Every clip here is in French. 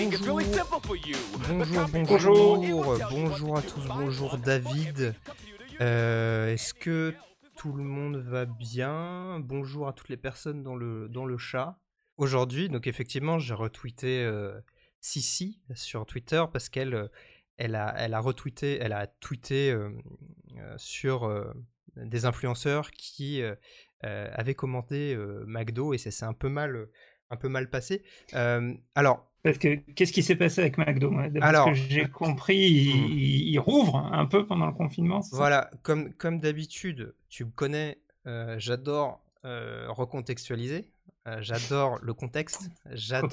Bonjour, bonjour, bonjour, bonjour à tous, bonjour David. Euh, Est-ce que tout le monde va bien? Bonjour à toutes les personnes dans le, dans le chat. Aujourd'hui, donc effectivement, j'ai retweeté euh, Sissi sur Twitter parce qu'elle euh, elle a, elle a retweeté, elle a tweeté euh, sur des influenceurs qui avaient commenté McDo et ça s'est un peu mal, un peu mal passé. Euh, alors, Parce que qu'est-ce qui s'est passé avec McDo moi? D'après Alors- ce que j'ai compris, il, il- rouvre un peu pendant le confinement. Voilà, comme, comme d'habitude, tu me connais, euh, j'adore euh, recontextualiser, euh, j'adore le contexte, j'adore.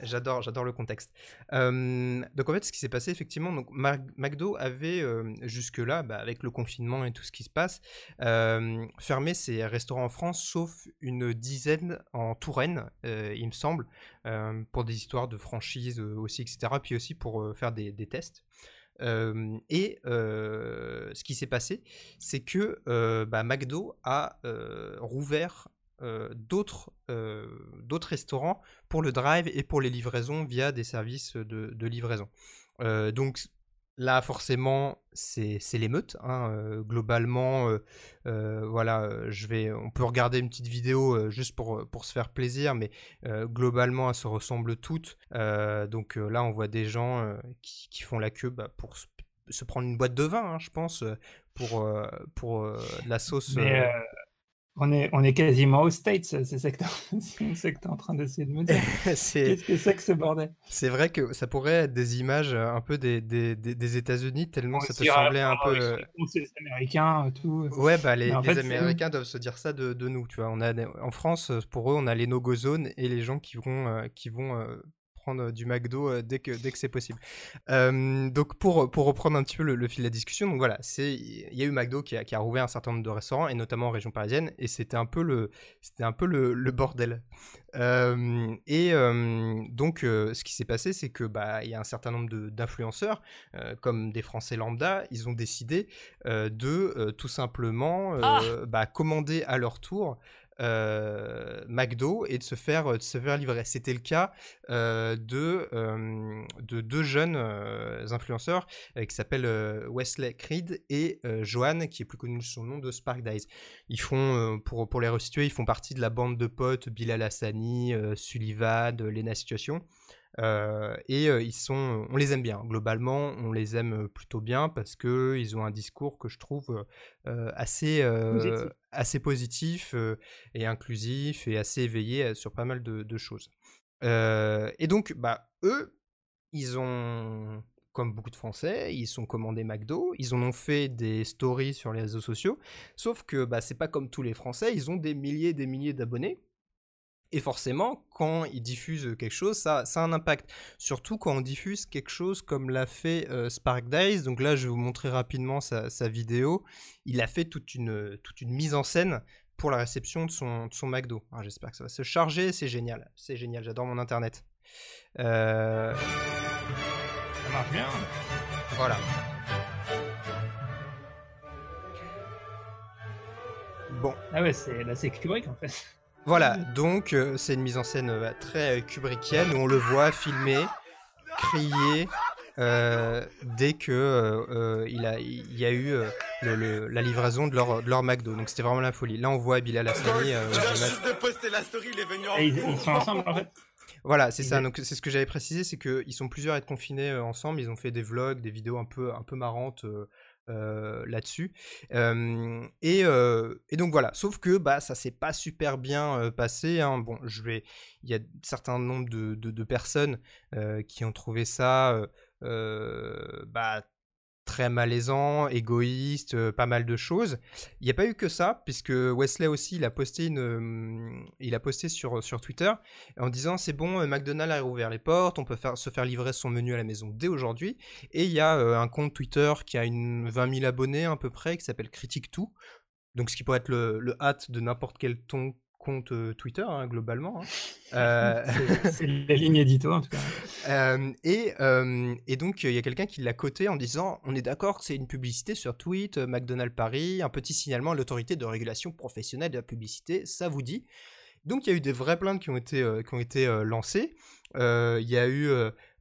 J'adore, j'adore le contexte. Donc en fait, ce qui s'est passé effectivement, donc McDo avait euh, jusque-là, bah, avec le confinement et tout ce qui se passe, fermé ses restaurants en France, sauf une dizaine en Touraine, il me semble, pour des histoires de franchise aussi, etc. Puis aussi pour faire des, tests. Et ce qui s'est passé, c'est que bah, McDo a rouvert d'autres euh, d'autres restaurants pour le drive et pour les livraisons via des services de, de livraison. Euh, donc là, forcément, c'est l'émeute. hein, euh, globalement, euh, euh, voilà, euh, je vais, on peut regarder une petite vidéo euh, juste pour, pour se faire plaisir, mais euh, globalement, elles se ressemblent toutes. Euh, donc euh, là, on voit des gens euh, qui, qui font la queue bah, pour se, se prendre une boîte de vin, hein, je pense, euh, pour, euh, pour euh, de la sauce. Mais euh, euh, on, est, on est quasiment aux States, c'est ça que que t'es en train d'essayer de me dire. Qu'est-ce que c'est que ce bordel? C'est vrai que ça pourrait être des images euh, un peu des, des, des, des États-Unis, tellement ça peut sembler un peu. euh, cons, c'est les Américains, tout. Ouais, bah les, les fait, Américains doivent se dire ça de, de nous, tu vois. On a, en France, euh, pour eux, on a les no-go zones et les gens qui vont, euh, qui vont euh, prendre du McDo euh, dès que, dès que c'est possible. Euh, donc, pour, pour reprendre un petit peu le, le fil de la discussion, donc voilà, c'est, il y a eu McDo qui a, qui a rouvert un certain nombre de restaurants, et notamment en région parisienne, et c'était un peu le, c'était un peu le, le bordel. Euh, et euh, donc, euh, ce qui s'est passé, c'est que bah, il y a un certain nombre d'influenceurs, euh, comme des Français lambda, ils ont décidé euh, de euh, tout simplement euh, bah, commander à leur tour euh, McDo et de se faire, de se faire livrer. C'était le cas euh, de, euh, de deux jeunes influenceurs qui s'appellent Wesley Creed et Johan, qui est plus connu sous le nom de Spark Dice. Ils font, pour, pour les restituer, ils font partie de la bande de potes Bilal Hassani, Sullivan, Lena Situation. Et ils sont, on les aime bien. Globalement, on les aime plutôt bien parce que ils ont un discours que je trouve assez. Assez positif euh, et inclusif et assez éveillé euh, sur pas mal de, choses. Euh, et donc, bah, eux, ils ont, comme beaucoup de Français, ils sont commandés McDo, ils en ont fait des stories sur les réseaux sociaux, sauf que bah, c'est pas comme tous les Français, ils ont des milliers et des milliers d'abonnés. Et forcément, quand ils diffusent quelque chose, ça, ça a un impact. Surtout quand on diffuse quelque chose comme l'a fait euh, Spark Dice. Donc là, je vais vous montrer rapidement sa, sa vidéo. Il a fait toute une, toute une mise en scène pour la réception de son, de son McDo. Alors, J'espère que ça va se charger. C'est génial. C'est génial. J'adore mon internet. Euh, Ça marche bien. voilà. Bon, Ah ouais, c'est là c'est Kubrick en fait. Voilà, donc euh, c'est une mise en scène euh, très euh, kubrickienne où on le voit filmer, crier euh, dès que euh, il, a, il y a eu euh, le- le- la livraison de leur, de leur McDo. Donc c'était vraiment la folie. Là on voit Bilal Hassani. euh, Je viens au juste de poster la story, il est venu en Et ils, ils sont ensemble en fait. Voilà, c'est ça. Donc c'est ce que j'avais précisé, c'est qu'ils sont plusieurs à être confinés euh, ensemble. Ils ont fait des vlogs, des vidéos un peu, un peu marrantes euh, là-dessus. Et, et donc voilà. Sauf que bah ça s'est pas super bien passé. hein. Bon, je vais. Il y a un certain nombre de, de- de personnes qui ont trouvé ça. bah, très malaisant, égoïste, euh, pas mal de choses. Il n'y a pas eu que ça, puisque Wesley aussi, il a posté, une, euh, il a posté sur, sur Twitter en disant c'est bon, euh, McDonald's a rouvert les portes, on peut se faire livrer son menu à la maison dès aujourd'hui. Et il y a euh, un compte Twitter qui a une 20 000 abonnés à peu près, qui s'appelle Critique Tout. Donc ce qui pourrait être le, le hâte de n'importe quel ton compte euh, Twitter, hein, globalement. hein. Euh, C'est- la ligne édito en tout cas. euh, et, et donc, il y a quelqu'un qui l'a coté en disant On est d'accord que c'est une publicité sur tweet, McDonald's Paris, un petit signalement à l'autorité de régulation professionnelle de la publicité, ça vous dit? Donc il y a eu des vraies plaintes qui ont été, qui ont été lancées. Il y a eu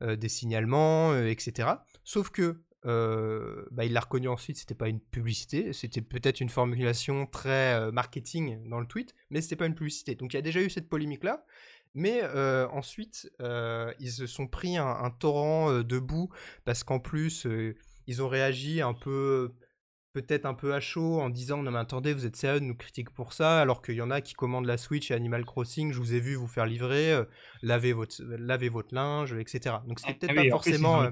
des signalements, etc. Sauf que bah, il l'a reconnu ensuite, c'était pas une publicité, c'était peut-être une formulation très marketing dans le tweet, mais c'était pas une publicité. Donc il y a déjà eu cette polémique là. Mais ensuite, ils se sont pris un, torrent de boue parce qu'en plus, ils ont réagi un peu, peut-être un peu à chaud en disant non mais attendez, vous êtes sérieux nous critiquer pour ça alors qu'il y en a qui commandent la Switch et Animal Crossing, je vous ai vu vous faire livrer, votre, laver votre linge, etc. Donc c'était peut-être ah pas forcément.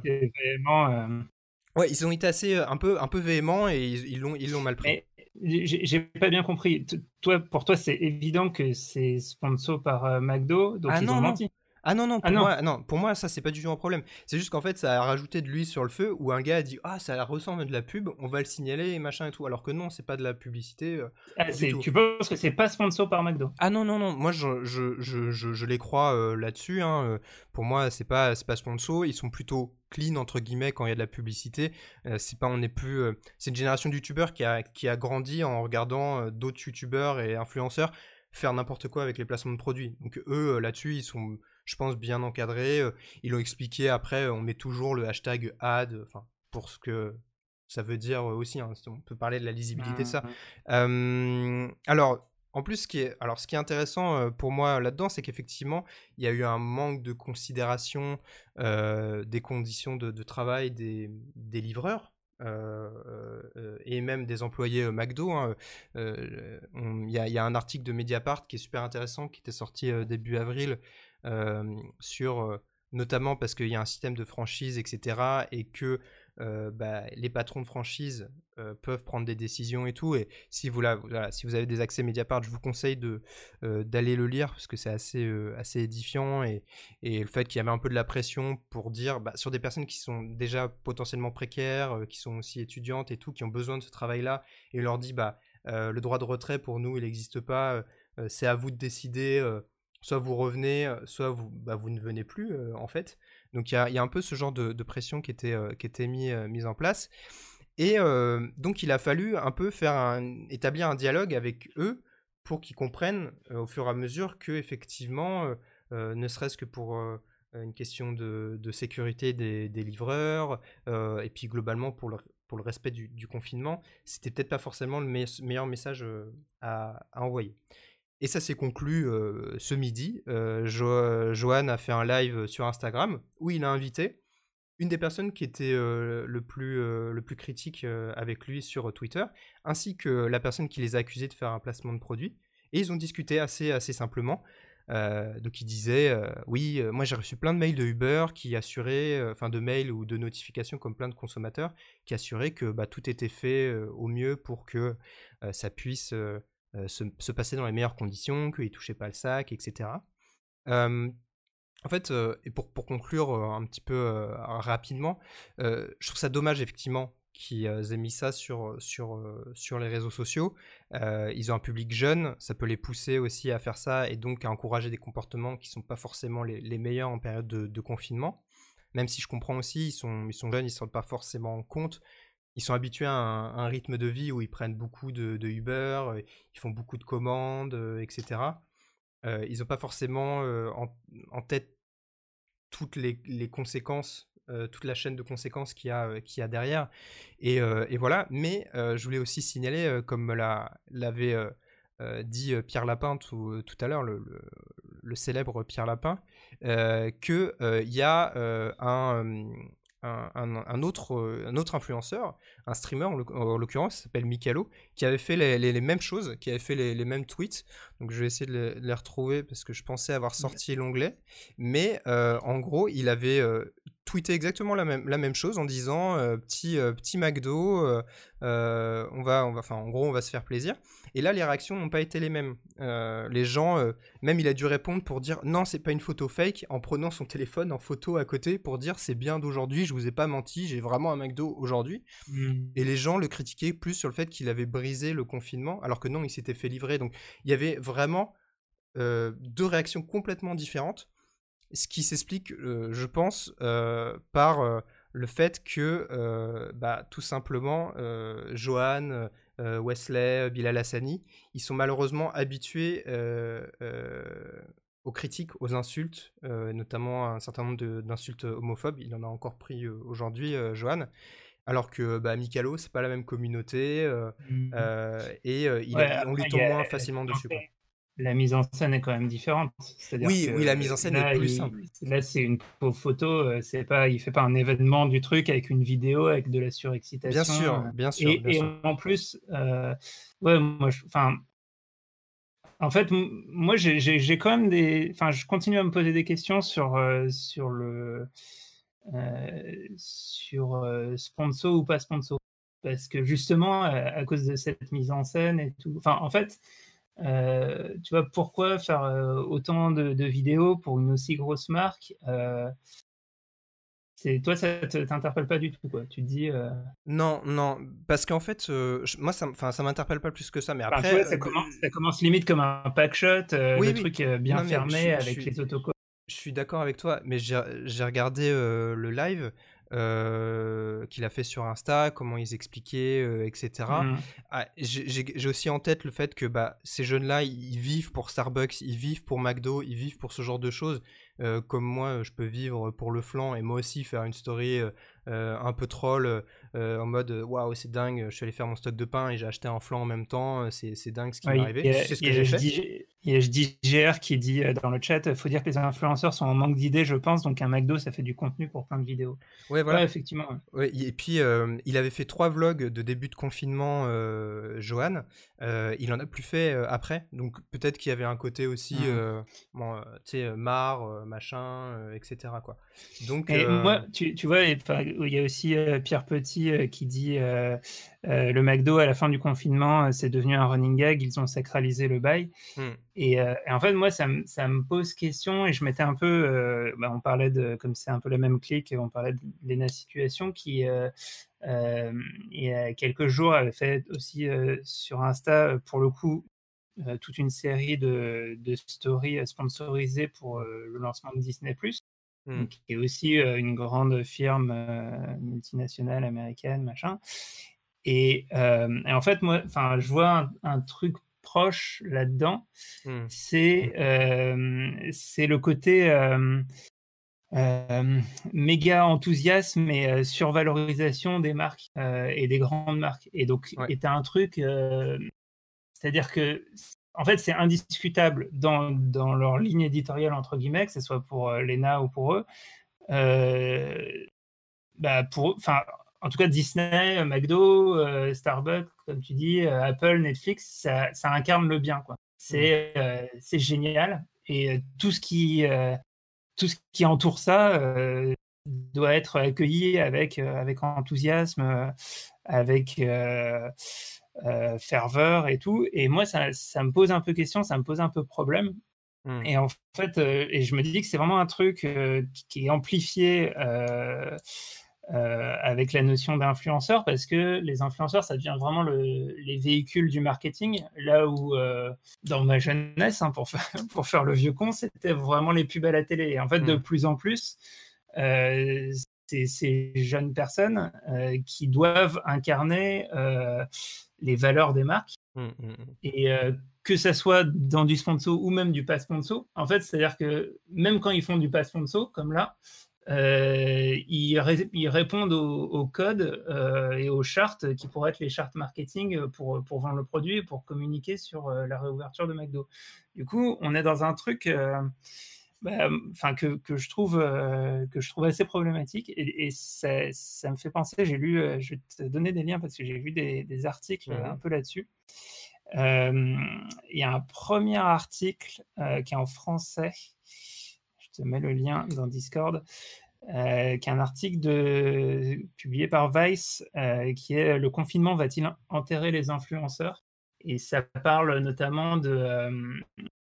Ouais, ils ont été assez un peu, un peu véhéments et ils l'ont, ils l'ont mal pris. J'ai pas bien compris. Toi, pour toi, c'est évident que c'est sponsor par euh, McDo, donc ah ils non, ont non. menti. Ah non, non, pour, Moi, non, pour moi, ça, c'est pas du tout un problème. C'est juste qu'en fait, ça a rajouté de l'huile sur le feu où un gars a dit Ah, ça ressemble à de la pub, on va le signaler et machin et tout. Alors que non, c'est pas de la publicité. Euh, ah, tu penses que c'est pas sponsor par McDo? Ah non, non, non. Moi, je, je, je, je les crois euh, là-dessus. Hein. Pour moi, c'est pas, pas sponsor. Ils sont plutôt clean entre guillemets quand il y a de la publicité. Euh, c'est pas on n'est plus. c'est une génération de youtubeurs qui a, qui a grandi en regardant d'autres youtubeurs et influenceurs faire n'importe quoi avec les placements de produits. Donc eux, là-dessus, ils sont je pense, bien encadré. Euh, ils l'ont expliqué. Après, on met toujours le hashtag ad, enfin, pour ce que ça veut dire aussi. Hein, on peut parler de la lisibilité de ça. Mmh alors, en plus, ce qui est, alors, ce qui est intéressant euh, pour moi là-dedans, c'est qu'effectivement, il y a eu un manque de considération euh, des conditions de, travail des, livreurs. et même des employés McDo. Hein. Il y, y, a un article de Mediapart qui est super intéressant, qui était sorti début avril, sur notamment parce qu'il y a un système de franchise, etc. et que bah, les patrons de franchise peuvent prendre des décisions et tout. Et si vous, si vous avez des accès Mediapart, je vous conseille d'aller le lire parce que c'est assez, assez édifiant. Et, et le fait qu'il y avait un peu de la pression pour dire bah, sur des personnes qui sont déjà potentiellement précaires, qui sont aussi étudiantes et tout, qui ont besoin de ce travail-là, et leur dit bah, le droit de retrait pour nous, il n'existe pas. c'est à vous de décider soit vous revenez, soit vous, bah, vous ne venez plus en fait. Donc il y a, un peu ce genre de, pression qui était, mis, mise en place. Et donc il a fallu un peu établir un dialogue avec eux pour qu'ils comprennent au fur et à mesure que effectivement, ne serait-ce que pour une question de, sécurité des, livreurs, et puis globalement pour le, respect du, confinement, c'était peut-être pas forcément le meilleur message à envoyer. Et ça s'est conclu ce midi. Johan a fait un live sur Instagram où il a invité une des personnes qui était le, plus, le plus critique avec lui sur Twitter, ainsi que la personne qui les a accusés de faire un placement de produit. Et ils ont discuté assez, assez simplement. donc il disait, oui, moi j'ai reçu plein de mails de Uber qui assuraient, enfin de mails ou de notifications comme plein de consommateurs, qui assuraient que bah, tout était fait au mieux pour que ça puisse euh, se, passer dans les meilleures conditions, qu'il ne touchait pas le sac, etc. en fait, euh, et pour, pour, conclure euh, un petit peu rapidement, je trouve ça dommage effectivement qu'ils aient mis ça sur, sur, sur les réseaux sociaux. ils ont un public jeune, ça peut les pousser aussi à faire ça et donc à encourager des comportements qui ne sont pas forcément les, les, meilleurs en période de, confinement. Même si je comprends aussi, ils sont, ils sont jeunes, ils ne se rendent pas forcément compte ils sont habitués à un, rythme de vie où ils prennent beaucoup de, Uber, euh, ils font beaucoup de commandes, euh, etc. Euh, ils n'ont pas forcément en, tête toutes les, conséquences, toute la chaîne de conséquences qu'il y, a, derrière. Et, voilà, mais je voulais aussi signaler, comme l'avait dit Pierre Lapin tout, à l'heure, le, le, célèbre Pierre Lapin, qu'il y a un un, autre, euh, un autre influenceur, un streamer en l'occurrence, s'appelle Mikalo, qui avait fait les, mêmes choses, qui avait fait les, mêmes tweets. Donc je vais essayer de les, retrouver parce que je pensais avoir sorti l'onglet. Mais euh, en gros, il avait euh, tweeté exactement la même, la même chose en disant petit, petit McDo, on va, on va, enfin en gros, on va se faire plaisir. Et là, les réactions n'ont pas été les mêmes. Euh, les gens, euh, même il a dû répondre pour dire non, c'est pas une photo fake, en prenant son téléphone en photo à côté pour dire c'est bien d'aujourd'hui, je vous ai pas menti, j'ai vraiment un McDo aujourd'hui. Mmh. Et les gens le critiquaient plus sur le fait qu'il avait brisé le confinement, alors que non, il s'était fait livrer. Donc il y avait vraiment euh, deux réactions complètement différentes, ce qui s'explique, je pense, par le fait que bah, tout simplement Johan Wesley, Bilal Hassani, ils sont malheureusement habitués aux critiques, aux insultes, notamment un certain nombre d'insultes homophobes. Il en a encore pris aujourd'hui, Johan. Alors que bah, Mikalo, c'est pas la même communauté mmh et on lui tombe moins facilement dessus la mise en scène est quand même différente. Oui, oui, la mise en scène est plus simple. Là, c'est une photo. Euh, c'est pas, il fait pas un événement du truc avec une vidéo avec de la surexcitation. Bien sûr, euh, bien sûr. Et, en plus, euh, ouais, moi, enfin, en fait, moi, j'ai quand même des, enfin, je continue à me poser des questions sur sur le sur sponsor ou pas sponsor, parce que justement, à cause de cette mise en scène et tout. Enfin, en fait. Euh, tu vois, pourquoi faire euh, autant de, vidéos pour une aussi grosse marque euh, toi, ça t'interpelle pas du tout, quoi. Tu te dis. Non, non, parce qu'en fait, moi, ça, ça m'interpelle pas plus que ça. Mais après, ça, commence, limite comme un pack shot, oui, truc bien fermé avec les autocollants. Je suis d'accord avec toi, mais j'ai regardé le live. Euh, qu'il a fait sur Insta, comment ils expliquaient, euh, etc. Mmh. Ah, j'ai aussi en tête le fait que bah, ces jeunes-là, ils vivent pour Starbucks, ils vivent pour McDo, ils vivent pour ce genre de choses. Euh, comme moi, je peux vivre pour le flanc et moi aussi faire une story un peu troll en mode waouh, c'est dingue, je suis allé faire mon stock de pain et j'ai acheté un flanc en même temps, c'est dingue ce qui m'est arrivé. C'est ce que j'ai fait. Il y a JGR qui dit euh, dans le chat, il faut dire que les influenceurs sont en manque d'idées, je pense, donc un McDo, ça fait du contenu pour plein de vidéos. Ouais, voilà. effectivement. Ouais, et puis, euh, il avait fait trois vlogs de début de confinement, euh, Johan. il en a plus fait après, donc peut-être qu'il y avait un côté aussi, mmh. bon, tu sais, marre, machin, etc. Quoi. Donc, moi, tu, tu vois, il y a aussi Pierre Petit qui dit le McDo à la fin du confinement, c'est devenu un running gag, ils ont sacralisé le bail. Mmh. Euh, et, en fait, moi, ça, me pose question et je m'étais un peu, euh, bah, on parlait de, comme c'est un peu la même clique, on parlait de Lena Situation qui, euh, il y a quelques jours, avait fait aussi sur Insta, pour le coup, toute une série de, stories sponsorisées pour le lancement de Disney+, mmh. qui est aussi une grande firme multinationale américaine, machin. Et, en fait, moi, enfin, je vois un truc proche là-dedans, mmh. c'est mmh. c'est le côté méga enthousiasme et survalorisation des marques et des grandes marques. Et donc, ouais. tu un truc, c'est-à-dire que en fait, c'est indiscutable dans, dans, leur ligne éditoriale, entre guillemets, que ce soit pour l'ENA ou pour eux. bah pour, enfin, en tout cas, Disney, McDo, euh, Starbucks, comme tu dis, euh, Apple, Netflix, ça, incarne le bien. Quoi. C'est, euh, c'est génial. Et tout, ce qui, tout ce qui entoure ça doit être accueilli avec, avec enthousiasme, avec ferveur et tout. Et moi, ça, ça, me pose un peu question, ça me pose un peu problème. Mmh. Et en fait, et je me dis que c'est vraiment un truc qui est amplifié euh, avec la notion d'influenceur parce que les influenceurs, ça devient vraiment les véhicules du marketing. Là où, euh, dans ma jeunesse, hein, pour, faire, pour faire le vieux con, c'était vraiment les pubs à la télé. Et en fait, de mmh. plus en plus, euh, c'est ces jeunes personnes qui doivent incarner les valeurs des marques. Mmh, mmh, Et que ça soit dans du sponsor ou même du pas sponsor, en fait, c'est-à-dire que même quand ils font du pas sponsor, comme là, euh, ils, répondent au, code euh, et aux chartes qui pourraient être les chartes marketing pour, pour vendre le produit et pour communiquer sur euh, la réouverture de McDo. Du coup, on est dans un truc bah, que, que, je trouve, que je trouve assez problématique et, ça, ça, me fait penser, j'ai lu, je vais te donner des liens parce que j'ai vu des, des articles mmh un peu là-dessus. Il y a un premier article qui est en français te mets le lien dans Discord, euh, qui est un article de, publié par Vice, euh, qui est Le confinement va-t-il enterrer les influenceurs? Et ça parle notamment de, euh,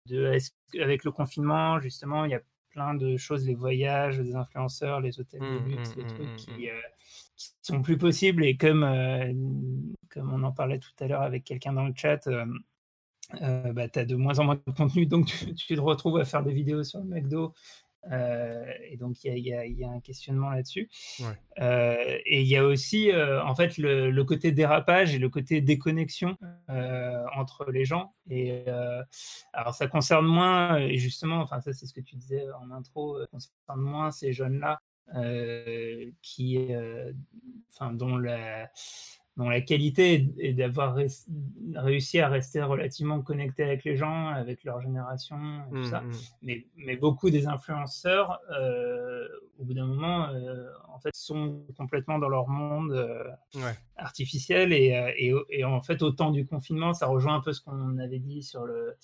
de avec le confinement, justement, il y a plein de choses, les voyages des influenceurs, les hôtels de mmh, luxe, mmh, les trucs mmh, qui, qui, sont plus possibles. Et comme, comme on en parlait tout à l'heure avec quelqu'un dans le chat, euh, bah, tu as de moins en moins de contenu, donc tu, te retrouves à faire des vidéos sur le McDo et donc il y, y, a un questionnement là-dessus. et il y a aussi en fait le, le, côté dérapage et le côté déconnexion entre les gens. Et alors ça concerne moins, et justement, enfin ça c'est ce que tu disais en intro, ça concerne moins ces jeunes-là qui, enfin dont la la qualité est d'avoir réussi à rester relativement connecté avec les gens, avec leur génération, et tout ça. Mmh, mmh. Mais, mais, beaucoup des influenceurs, euh, au bout d'un moment, euh, en fait, sont complètement dans leur monde euh, artificiel. Et, et, et, en fait, au temps du confinement, ça rejoint un peu ce qu'on avait dit sur, le,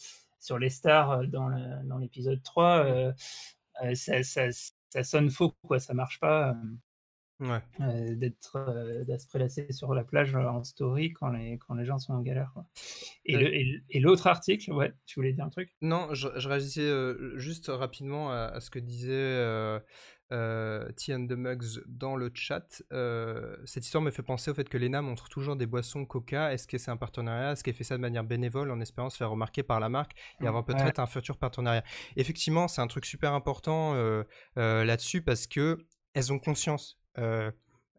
sur les stars dans l'épisode 3. Ça, ça, ça, sonne faux, quoi, ça marche pas. Ouais. d'être euh, se prélasser sur la plage en story quand les, quand les gens sont en galère. Quoi. Et, l'autre article, ouais, tu voulais dire un truc? Non, je, je réagissais juste rapidement à, ce que disait euh, T and the Mugs dans le chat. cette histoire me fait penser au fait que Lena montre toujours des boissons Coca. Est-ce que c'est un partenariat? Est-ce qu'elle fait ça de manière bénévole en espérant se faire remarquer par la marque et avoir peut-être un futur partenariat? Effectivement, c'est un truc super important là-dessus parce que elles ont conscience euh,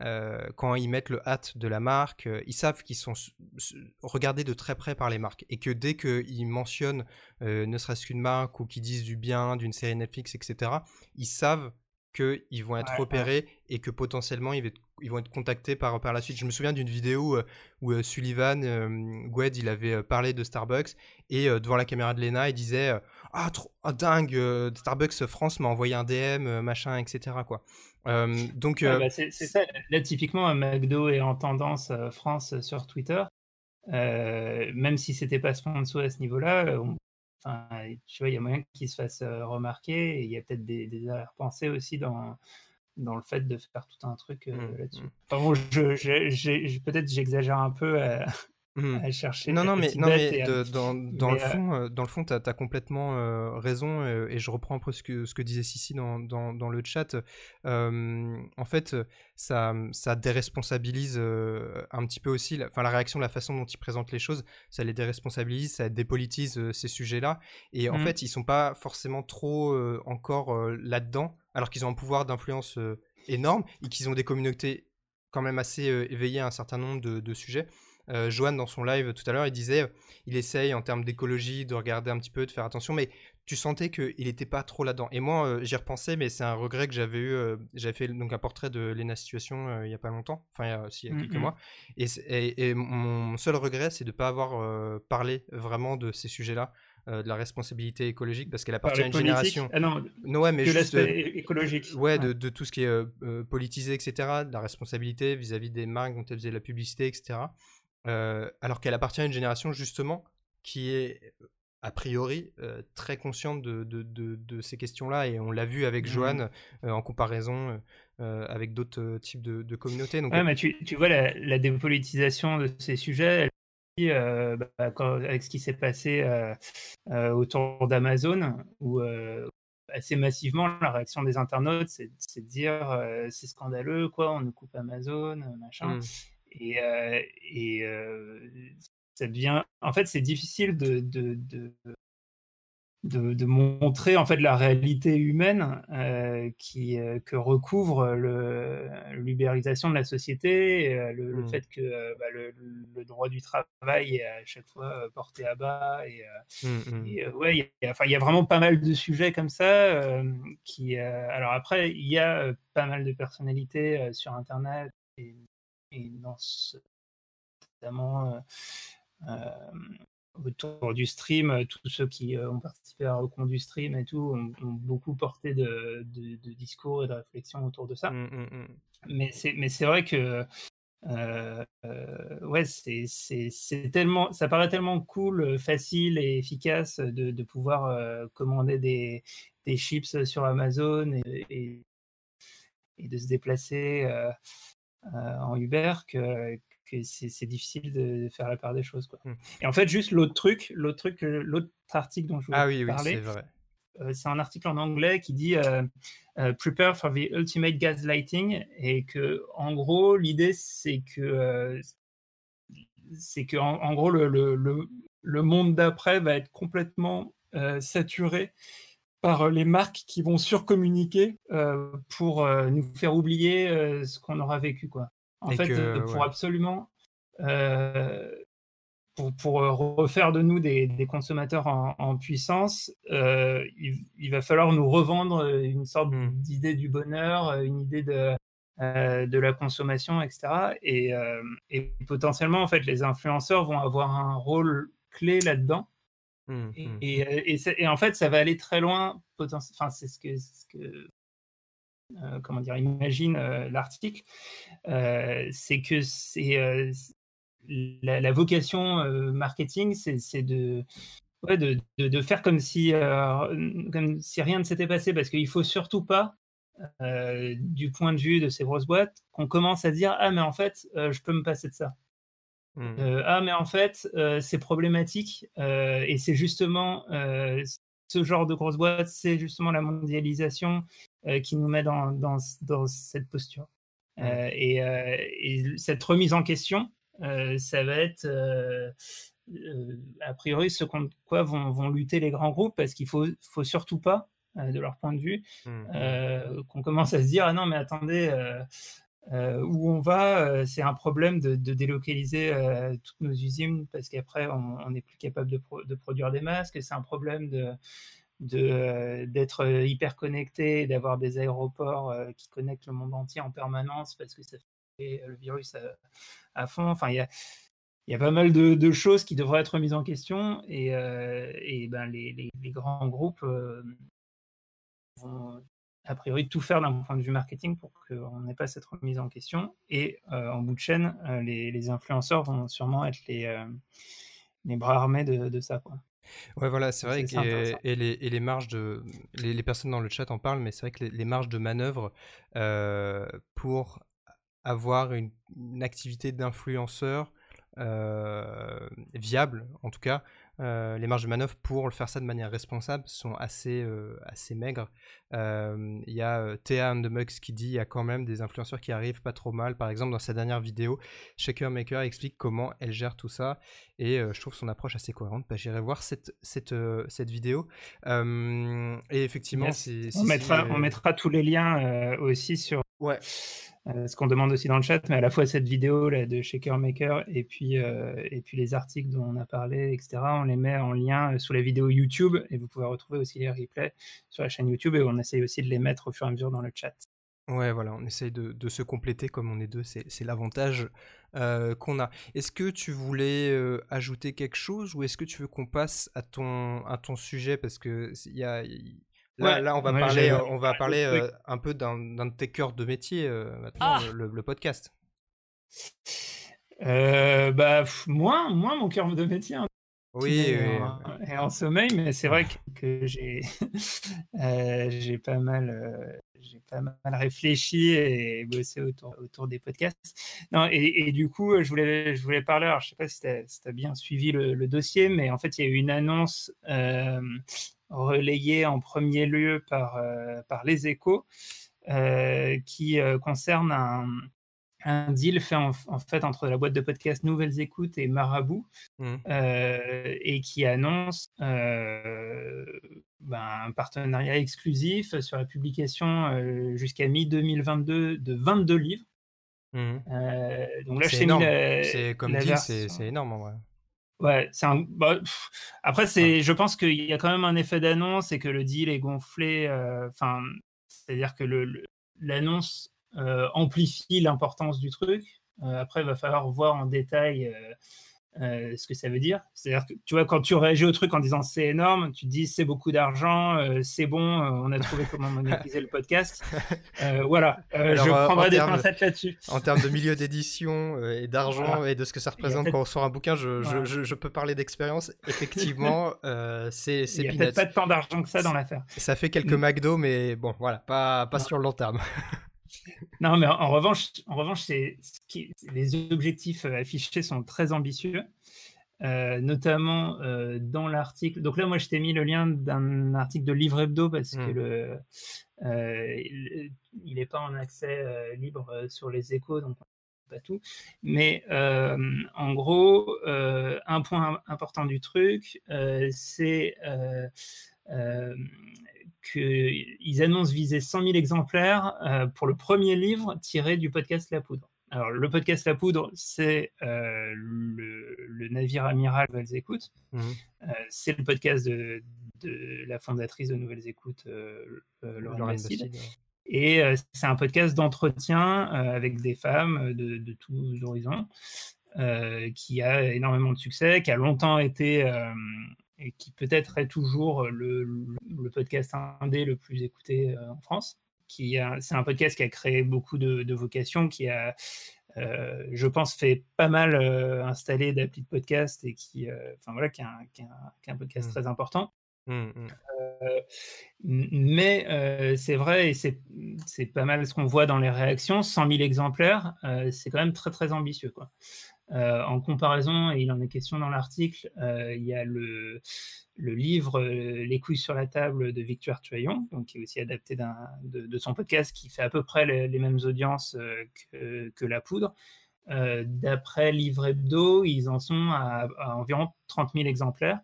euh, quand ils mettent le hâte de la marque, euh, ils savent qu'ils sont regardés de très près par les marques et que dès qu'ils mentionnent ne serait-ce qu'une marque ou qu'ils disent du bien d'une série Netflix, etc., ils savent qu'ils vont être repérés et que potentiellement ils, vont être contactés par, par la suite. Je me souviens d'une vidéo où Sullivan, Gwed, il avait parlé de Starbucks et devant la caméra de Lena, il disait Ah, trop, ah, dingue, Starbucks France m'a envoyé un DM, machin, etc. Quoi. Euh, donc, euh, bah, c'est ça. Là, typiquement, McDo est en tendance euh, France sur Twitter. même si c'était pas sponsor à ce niveau-là, enfin, tu vois, il y a moyen qu'il se fasse remarquer et il y a peut-être des, des arrière-pensées aussi dans, dans le fait de faire tout un truc mmh, là-dessus. Mmh. Enfin, bon, je, peut-être j'exagère un peu Mmh. à chercher. Non, non, mais, non, mais dans, dans, le fond, euh, dans le fond, tu as, complètement euh, raison, euh, et je reprends un peu ce que, ce que disait Sissi dans, dans, dans le chat. en fait, ça, ça déresponsabilise un petit peu aussi, la, la réaction, la façon dont ils présentent les choses, ça les déresponsabilise, ça dépolitise ces sujets-là, et en mmh. fait, ils sont pas forcément trop encore là-dedans, alors qu'ils ont un pouvoir d'influence énorme, et qu'ils ont des communautés quand même assez éveillées à un certain nombre de, de sujets. Euh, Joanne, dans son live tout à l'heure, il disait euh, il essaye en termes d'écologie de regarder un petit peu, de faire attention, mais tu sentais qu'il n'était pas trop là-dedans. Et moi, euh, j'y repensais, mais c'est un regret que j'avais eu. j'avais fait donc un portrait de Lena Situation il n'y a pas longtemps, enfin, il y a, il y a quelques mmh. mois. Et, et, mon seul regret, c'est de ne pas avoir parlé vraiment de ces sujets-là. de la responsabilité écologique parce qu'elle appartient à une génération. Ah non, ouais, mais juste écologique. Ouais, De, de, tout ce qui est politisé, etc. De la responsabilité vis-à-vis -vis des marques dont elle faisait la publicité, etc. Euh, alors qu'elle appartient à une génération justement qui est a priori euh, très consciente de, de, ces questions-là et on l'a vu avec mmh. Joanne euh, en comparaison avec d'autres types de, communautés. Donc, mais tu, tu vois la, dépolitisation de ces sujets, bah, avec ce qui s'est passé autour d'Amazon, où assez massivement la réaction des internautes, c'est de dire c'est scandaleux, quoi, on nous coupe Amazon, machin. Mmh. Et, euh, et euh, ça devient. En fait, c'est difficile de, de, de, de, montrer en fait la réalité humaine euh, qui, que recouvre l'ubérisation de la société, le, mmh. fait que bah, le, droit du travail est à chaque fois porté à bas. Et, mmh, mmh. ouais, il y, a, enfin, il y a vraiment pas mal de sujets comme ça. qui, alors après, il y a pas mal de personnalités sur Internet et, et dans ce, notamment euh, euh, autour du stream, euh, tous ceux qui ont participé à la du stream et tout ont, beaucoup porté de, de, discours et de réflexions autour de ça. Mmh, mmh, mmh. Mais c'est mais c'est vrai que euh, ouais, c'est tellement, ça paraît tellement cool, facile et efficace de, de pouvoir commander des, des, chips sur Amazon et, et, et de se déplacer en Uber que, c'est difficile de, faire la part des choses. Quoi. Mmh. Et en fait, juste l'autre truc, l'autre truc, l'autre article dont je voulais ah, oui, parler, oui, euh, c'est un article en anglais qui dit euh, Prepare for the ultimate gaslighting et que en gros l'idée c'est que c'est que en, gros le, le, le, monde d'après va être complètement saturé par les marques qui vont surcommuniquer pour nous faire oublier ce qu'on aura vécu. Quoi. En fait, pour absolument pour, refaire de nous des, consommateurs en, puissance, il, va falloir nous revendre une sorte mmh. d'idée du bonheur, une idée de, de la consommation, etc. Et, et, potentiellement, en fait, les influenceurs vont avoir un rôle clé là-dedans. Mmh, mmh. Et, et, en fait, ça va aller très loin. Enfin, c'est ce que, ce que comment dire, imagine l'article. c'est que c'est la, vocation marketing, c'est de, de, de, faire comme si, comme si rien ne s'était passé, parce qu'il faut surtout pas du point de vue de ces grosses boîtes, qu'on commence à dire Ah, mais en fait, je peux me passer de ça. Mmh. ah, mais en fait, c'est problématique. et c'est justement ce genre de grosses boîtes, c'est justement la mondialisation qui nous met dans, dans, dans cette posture. Mmh. Et, et, cette remise en question, ça va être a priori ce contre quoi vont, vont, lutter les grands groupes parce qu'il faut, faut surtout pas euh, de leur point de vue, mmh. euh, qu'on commence à se dire ah non mais attendez euh, où on va, c'est un problème de, délocaliser toutes nos usines parce qu'après on n'est plus capable de, produire des masques, c'est un problème d'être hyper connecté, d'avoir des aéroports qui connectent le monde entier en permanence parce que ça fait le virus à, fond. Enfin, il y a, pas mal de, choses qui devraient être mises en question et, ben les, les, les, grands groupes vont a priori tout faire d'un point de vue marketing pour qu'on n'ait pas cette remise en question. Et euh, en bout de chaîne, euh, les, influenceurs vont sûrement être les, euh, les bras armés de, ça. Quoi. Ouais, voilà, c'est vrai. que, et, les, et, les, marges de. Les, personnes dans le chat en parlent, mais c'est vrai que les, marges de manœuvre pour avoir une, une activité d'influenceur viable, en tout cas, euh, les marges de manœuvre pour le faire ça de manière responsable sont assez, euh, assez maigres. Il y a Théa and the Mugs qui dit il y a quand même des influenceurs qui arrivent pas trop mal. Par exemple, dans sa dernière vidéo, Shaker Maker explique comment elle gère tout ça et je trouve son approche assez cohérente. Bah, J'irai voir cette, cette, cette vidéo. et effectivement, on, mettra, on mettra tous les liens aussi sur. Ouais. Euh, ce qu'on demande aussi dans le chat, mais à la fois cette vidéo là, de Shaker Maker et puis, euh, et puis les articles dont on a parlé, etc., on les met en lien euh, sous la vidéo YouTube et vous pouvez retrouver aussi les replays sur la chaîne YouTube et on essaye aussi de les mettre au fur et à mesure dans le chat. Ouais, voilà, on essaye de, de se compléter comme on est deux, c'est l'avantage qu'on a. Est-ce que tu voulais ajouter quelque chose ou est-ce que tu veux qu'on passe à ton, à ton sujet? Parce qu'il y a, Là, on va parler, euh, on va parler euh, un peu d'un de tes cœurs de métier euh, maintenant, ah le, podcast. bah, moins, moins mon cœur de métier. Hein, oui, et en, sommeil, mais c'est vrai que, j'ai j'ai pas mal j'ai pas mal réfléchi et bossé autour, des podcasts. Non, et, du coup, je voulais, parler, alors je sais pas si tu as, bien suivi le, dossier, mais en fait, il y a eu une annonce relayé en premier lieu par, euh, les échos, euh, qui euh, concerne un, un deal fait en, fait entre la boîte de podcast Nouvelles Écoutes et Marabout mmh. et qui annonce ben, un partenariat exclusif sur la publication jusqu'à mi-2022 de 22 livres. Mmh. donc là, c'est énorme. C'est comme dit, c'est énorme en vrai. Ouais, c'est un. Bah, après, c'est. Je pense qu'il y a quand même un effet d'annonce et que le deal est gonflé. Euh, enfin, c'est-à-dire que le, l'annonce euh, amplifie l'importance du truc. Euh, après, il va falloir voir en détail euh, ce que ça veut dire. C'est-à-dire que tu vois, quand tu réagis au truc en disant c'est énorme, tu te dis c'est beaucoup d'argent, euh, c'est bon, euh, on a trouvé comment monétiser le podcast. voilà, je prendrai des pincettes là-dessus. En termes de milieu d'édition et d'argent et de ce que ça représente quand on sort un bouquin, je, peux parler d'expérience. Effectivement, c'est Il n'y a peut-être pas tant d'argent que ça dans l'affaire. Ça fait quelques mm. McDo, mais bon, voilà, pas, pas sur le long terme. Non, mais en, revanche, en revanche les objectifs euh, affichés sont très ambitieux, euh, notamment euh, dans l'article. Donc là, moi, je t'ai mis le lien d'un article de Livre Hebdo parce que hmm. il n'est pas en accès libre sur les échos, donc pas tout. Mais en gros, un point important du truc, c'est qu'ils annoncent viser 100 000 exemplaires pour le premier livre tiré du podcast La Poudre. Alors, le podcast La Poudre, c'est le, navire amiral Nouvelles Écoutes. Mmh. c'est le podcast de, la fondatrice de Nouvelles Écoutes, Laurent Bastide. Et c'est un podcast d'entretien avec des femmes de, de tous horizons. Euh, qui a énormément de succès, qui a longtemps été euh, et qui peut-être est toujours le, le, podcast indé le plus écouté euh, en France. Qui c'est un podcast qui a créé beaucoup de, de vocations, qui a, je pense, fait pas mal installer d'applis de podcast et qui, enfin voilà, qui a, un, podcast mmh. très important. Mmh, mmh. mais c'est vrai, et c'est pas mal ce qu'on voit dans les réactions, 100 000 exemplaires, c'est quand même très très ambitieux. Quoi. Euh, en comparaison, et il en est question dans l'article, euh, il y a le, livre euh, Les couilles sur la table de Victoire Tuaillon, donc qui est aussi adapté de, son podcast, qui fait à peu près les, mêmes audiences que, La Poudre. D'après Livre Hebdo, ils en sont à, environ 30 000 exemplaires,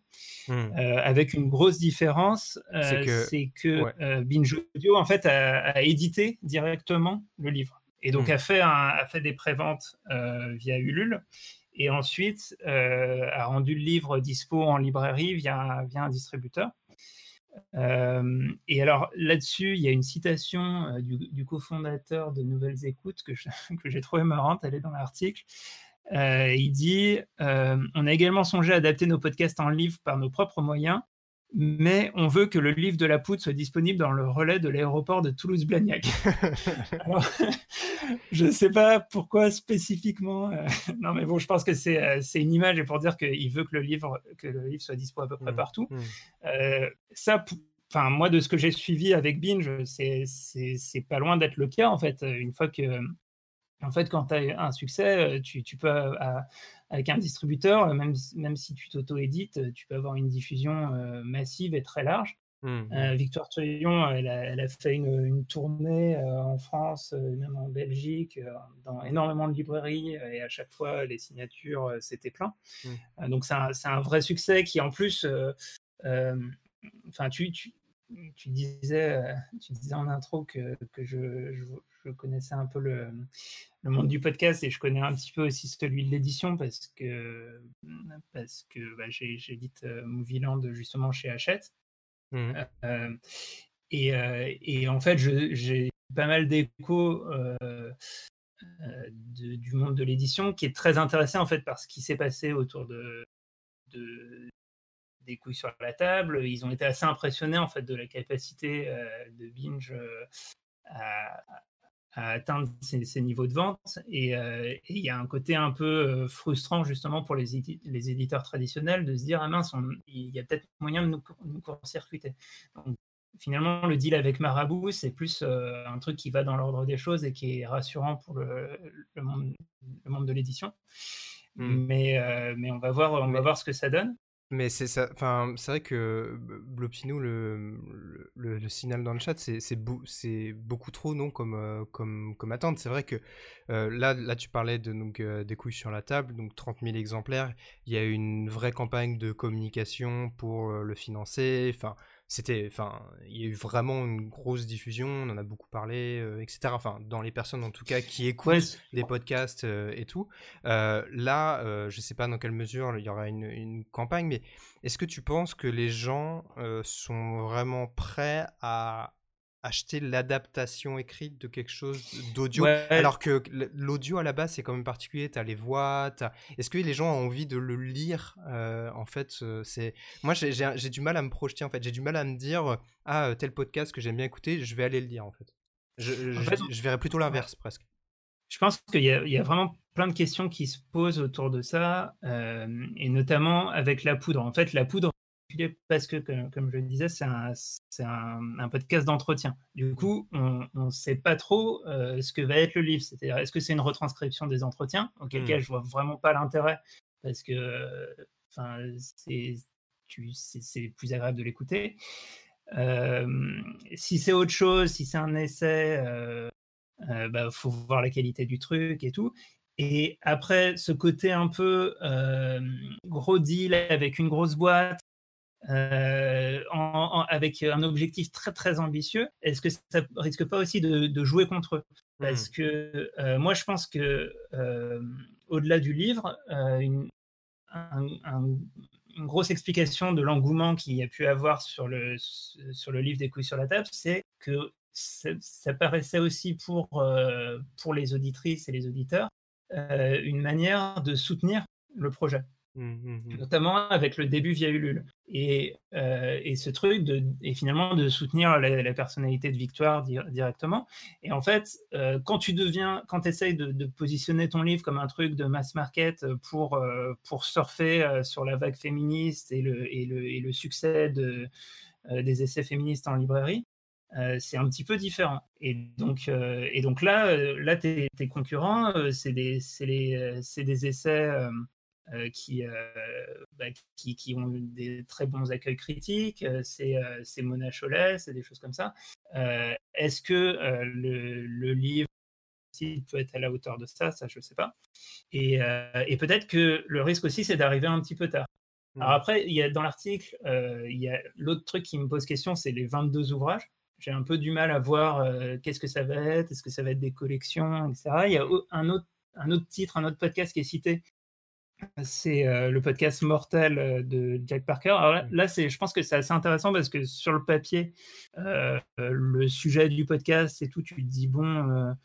hmm. avec une grosse différence, c'est que, Binge Audio en fait a édité directement le livre et donc mmh. a, fait a fait des préventes euh, via Ulule et ensuite euh, a rendu le livre dispo en librairie via, via un distributeur. Euh, et alors là-dessus, il y a une citation du, cofondateur de Nouvelles Écoutes que, que j'ai trouvé marrante, elle est dans l'article. il dit On a également songé à adapter nos podcasts en livre par nos propres moyens, mais on veut que le livre de la poudre soit disponible dans le relais de l'aéroport de Toulouse-Blagnac. je ne sais pas pourquoi spécifiquement. Euh, non, mais bon, je pense que euh, c'est une image et pour dire qu'il veut que le livre que le livre soit disponible à peu près mmh, partout. Mmh. Euh, ça, enfin moi de ce que j'ai suivi avec Binge, c'est pas loin d'être le cas en fait. Une fois que en fait, quand tu as un succès, tu, tu peux, avec un distributeur, euh, même, même si tu t'auto-édites, euh, tu peux avoir une diffusion euh, massive et très large. Mmh. Victoire Tuyon, elle, elle, a fait une, tournée en France, même en Belgique, dans énormément de librairies, et à chaque fois, les signatures, c'était plein. Mmh. donc, c'est un, un, vrai succès qui, en plus, enfin, tu, tu, tu, disais, tu disais en intro que, que je, je connaissais un peu le, le, monde du podcast et je connais un petit peu aussi celui de l'édition parce que, parce que bah, j'édite euh, Movieland justement chez Hachette. Mmh. Euh, euh, et, et, en fait, j'ai pas mal d'échos du monde de l'édition qui est très intéressant en fait par ce qui s'est passé autour de, de, des couilles sur la table. Ils ont été assez impressionnés en fait de la capacité de Binge à, à atteindre ces, niveaux de vente. Euh, et il y a un côté un peu euh, frustrant justement pour les, les éditeurs traditionnels de se dire, ah mince, il y a peut-être moyen de nous, nous court-circuiter. finalement, le deal avec Marabout, c'est plus euh, un truc qui va dans l'ordre des choses et qui est rassurant pour le, le, monde, le monde, de l'édition. Mmh. Mais, mais on, va voir, on va voir ce que ça donne. Mais c'est ça, enfin, c'est vrai que Blopinou, le, le, signal dans le chat, c'est, c'est, beaucoup trop, non, comme, euh, comme, comme attente. C'est vrai que euh, là, là, tu parlais de, donc, euh, des couilles sur la table, donc 30 000 exemplaires. Il y a une vraie campagne de communication pour le financer. Enfin, c'était, enfin, il y a eu vraiment une grosse diffusion, on en a beaucoup parlé, euh, etc. Enfin, dans les personnes en tout cas qui écoutent des podcasts euh, et tout. Euh, là, je sais pas dans quelle mesure il y aura une, une campagne, mais est-ce que tu penses que les gens sont vraiment prêts à acheter l'adaptation écrite de quelque chose d'audio. Alors que l'audio à la base c'est quand même particulier. Tu as les voix est-ce que les gens ont envie de le lire euh, en fait euh, c'est moi j'ai du mal à me projeter en fait. J'ai du mal à me dire ah euh, tel podcast que j'aime bien écouter je vais aller le lire en fait. Je, je, verrais plutôt l'inverse presque. Je pense qu'il y, y, a vraiment plein de questions qui se posent autour de ça et notamment avec la poudre. En fait la poudre parce que, comme, je le disais, c'est un, podcast d'entretien. Du coup, on ne sait pas trop euh, ce que va être le livre. C'est-à-dire, est-ce que c'est une retranscription des entretiens Auquel cas, mmh. je vois vraiment pas l'intérêt parce que c'est plus agréable de l'écouter. Euh, si c'est autre chose, si c'est un essai, il euh, bah, faut voir la qualité du truc et tout. Et après, ce côté un peu gros deal avec une grosse boîte, avec un objectif très très ambitieux, est-ce que ça risque pas aussi de, jouer contre eux? Parce mmh. que moi, je pense que au-delà du livre, une, une grosse explication de l'engouement qu'il y a pu avoir sur le, sur le livre des couilles sur la table, c'est que ça, paraissait aussi pour, euh, pour les auditrices et les auditeurs euh, une manière de soutenir le projet. Mmh, mmh, mmh. notamment avec le début via Ulule. Et, euh, et ce truc de, et finalement de soutenir la, personnalité de Victoire directement. Et en fait, euh, quand tu deviens, quand tu essayes de, positionner ton livre comme un truc de mass market pour, euh, pour surfer sur la vague féministe et le, et le, et le succès de, des essais féministes en librairie, c'est un petit peu différent. Et donc, et donc là, là tes, concurrents, c'est des, des, essais qui, euh, bah, qui, qui, ont des très bons accueils critiques, euh, c'est Mona Cholet, c'est des choses comme ça. Est-ce que le, le, livre peut être à la hauteur de ça, ça je ne sais pas. Et, et peut-être que le risque aussi, c'est d'arriver un petit peu tard. Alors mmh. après, il y a, dans l'article, il y a l'autre truc qui me pose question, c'est les 22 ouvrages. J'ai un peu du mal à voir qu'est-ce que ça va être, est-ce que ça va être des collections, etc. Il y a un autre, un autre titre, un autre podcast qui est cité, c'est euh, le podcast Mortel euh, de Jack Parker. Alors là, c'est, je pense que c'est assez intéressant parce que sur le papier, euh, le sujet du podcast et tout, tu te dis bon,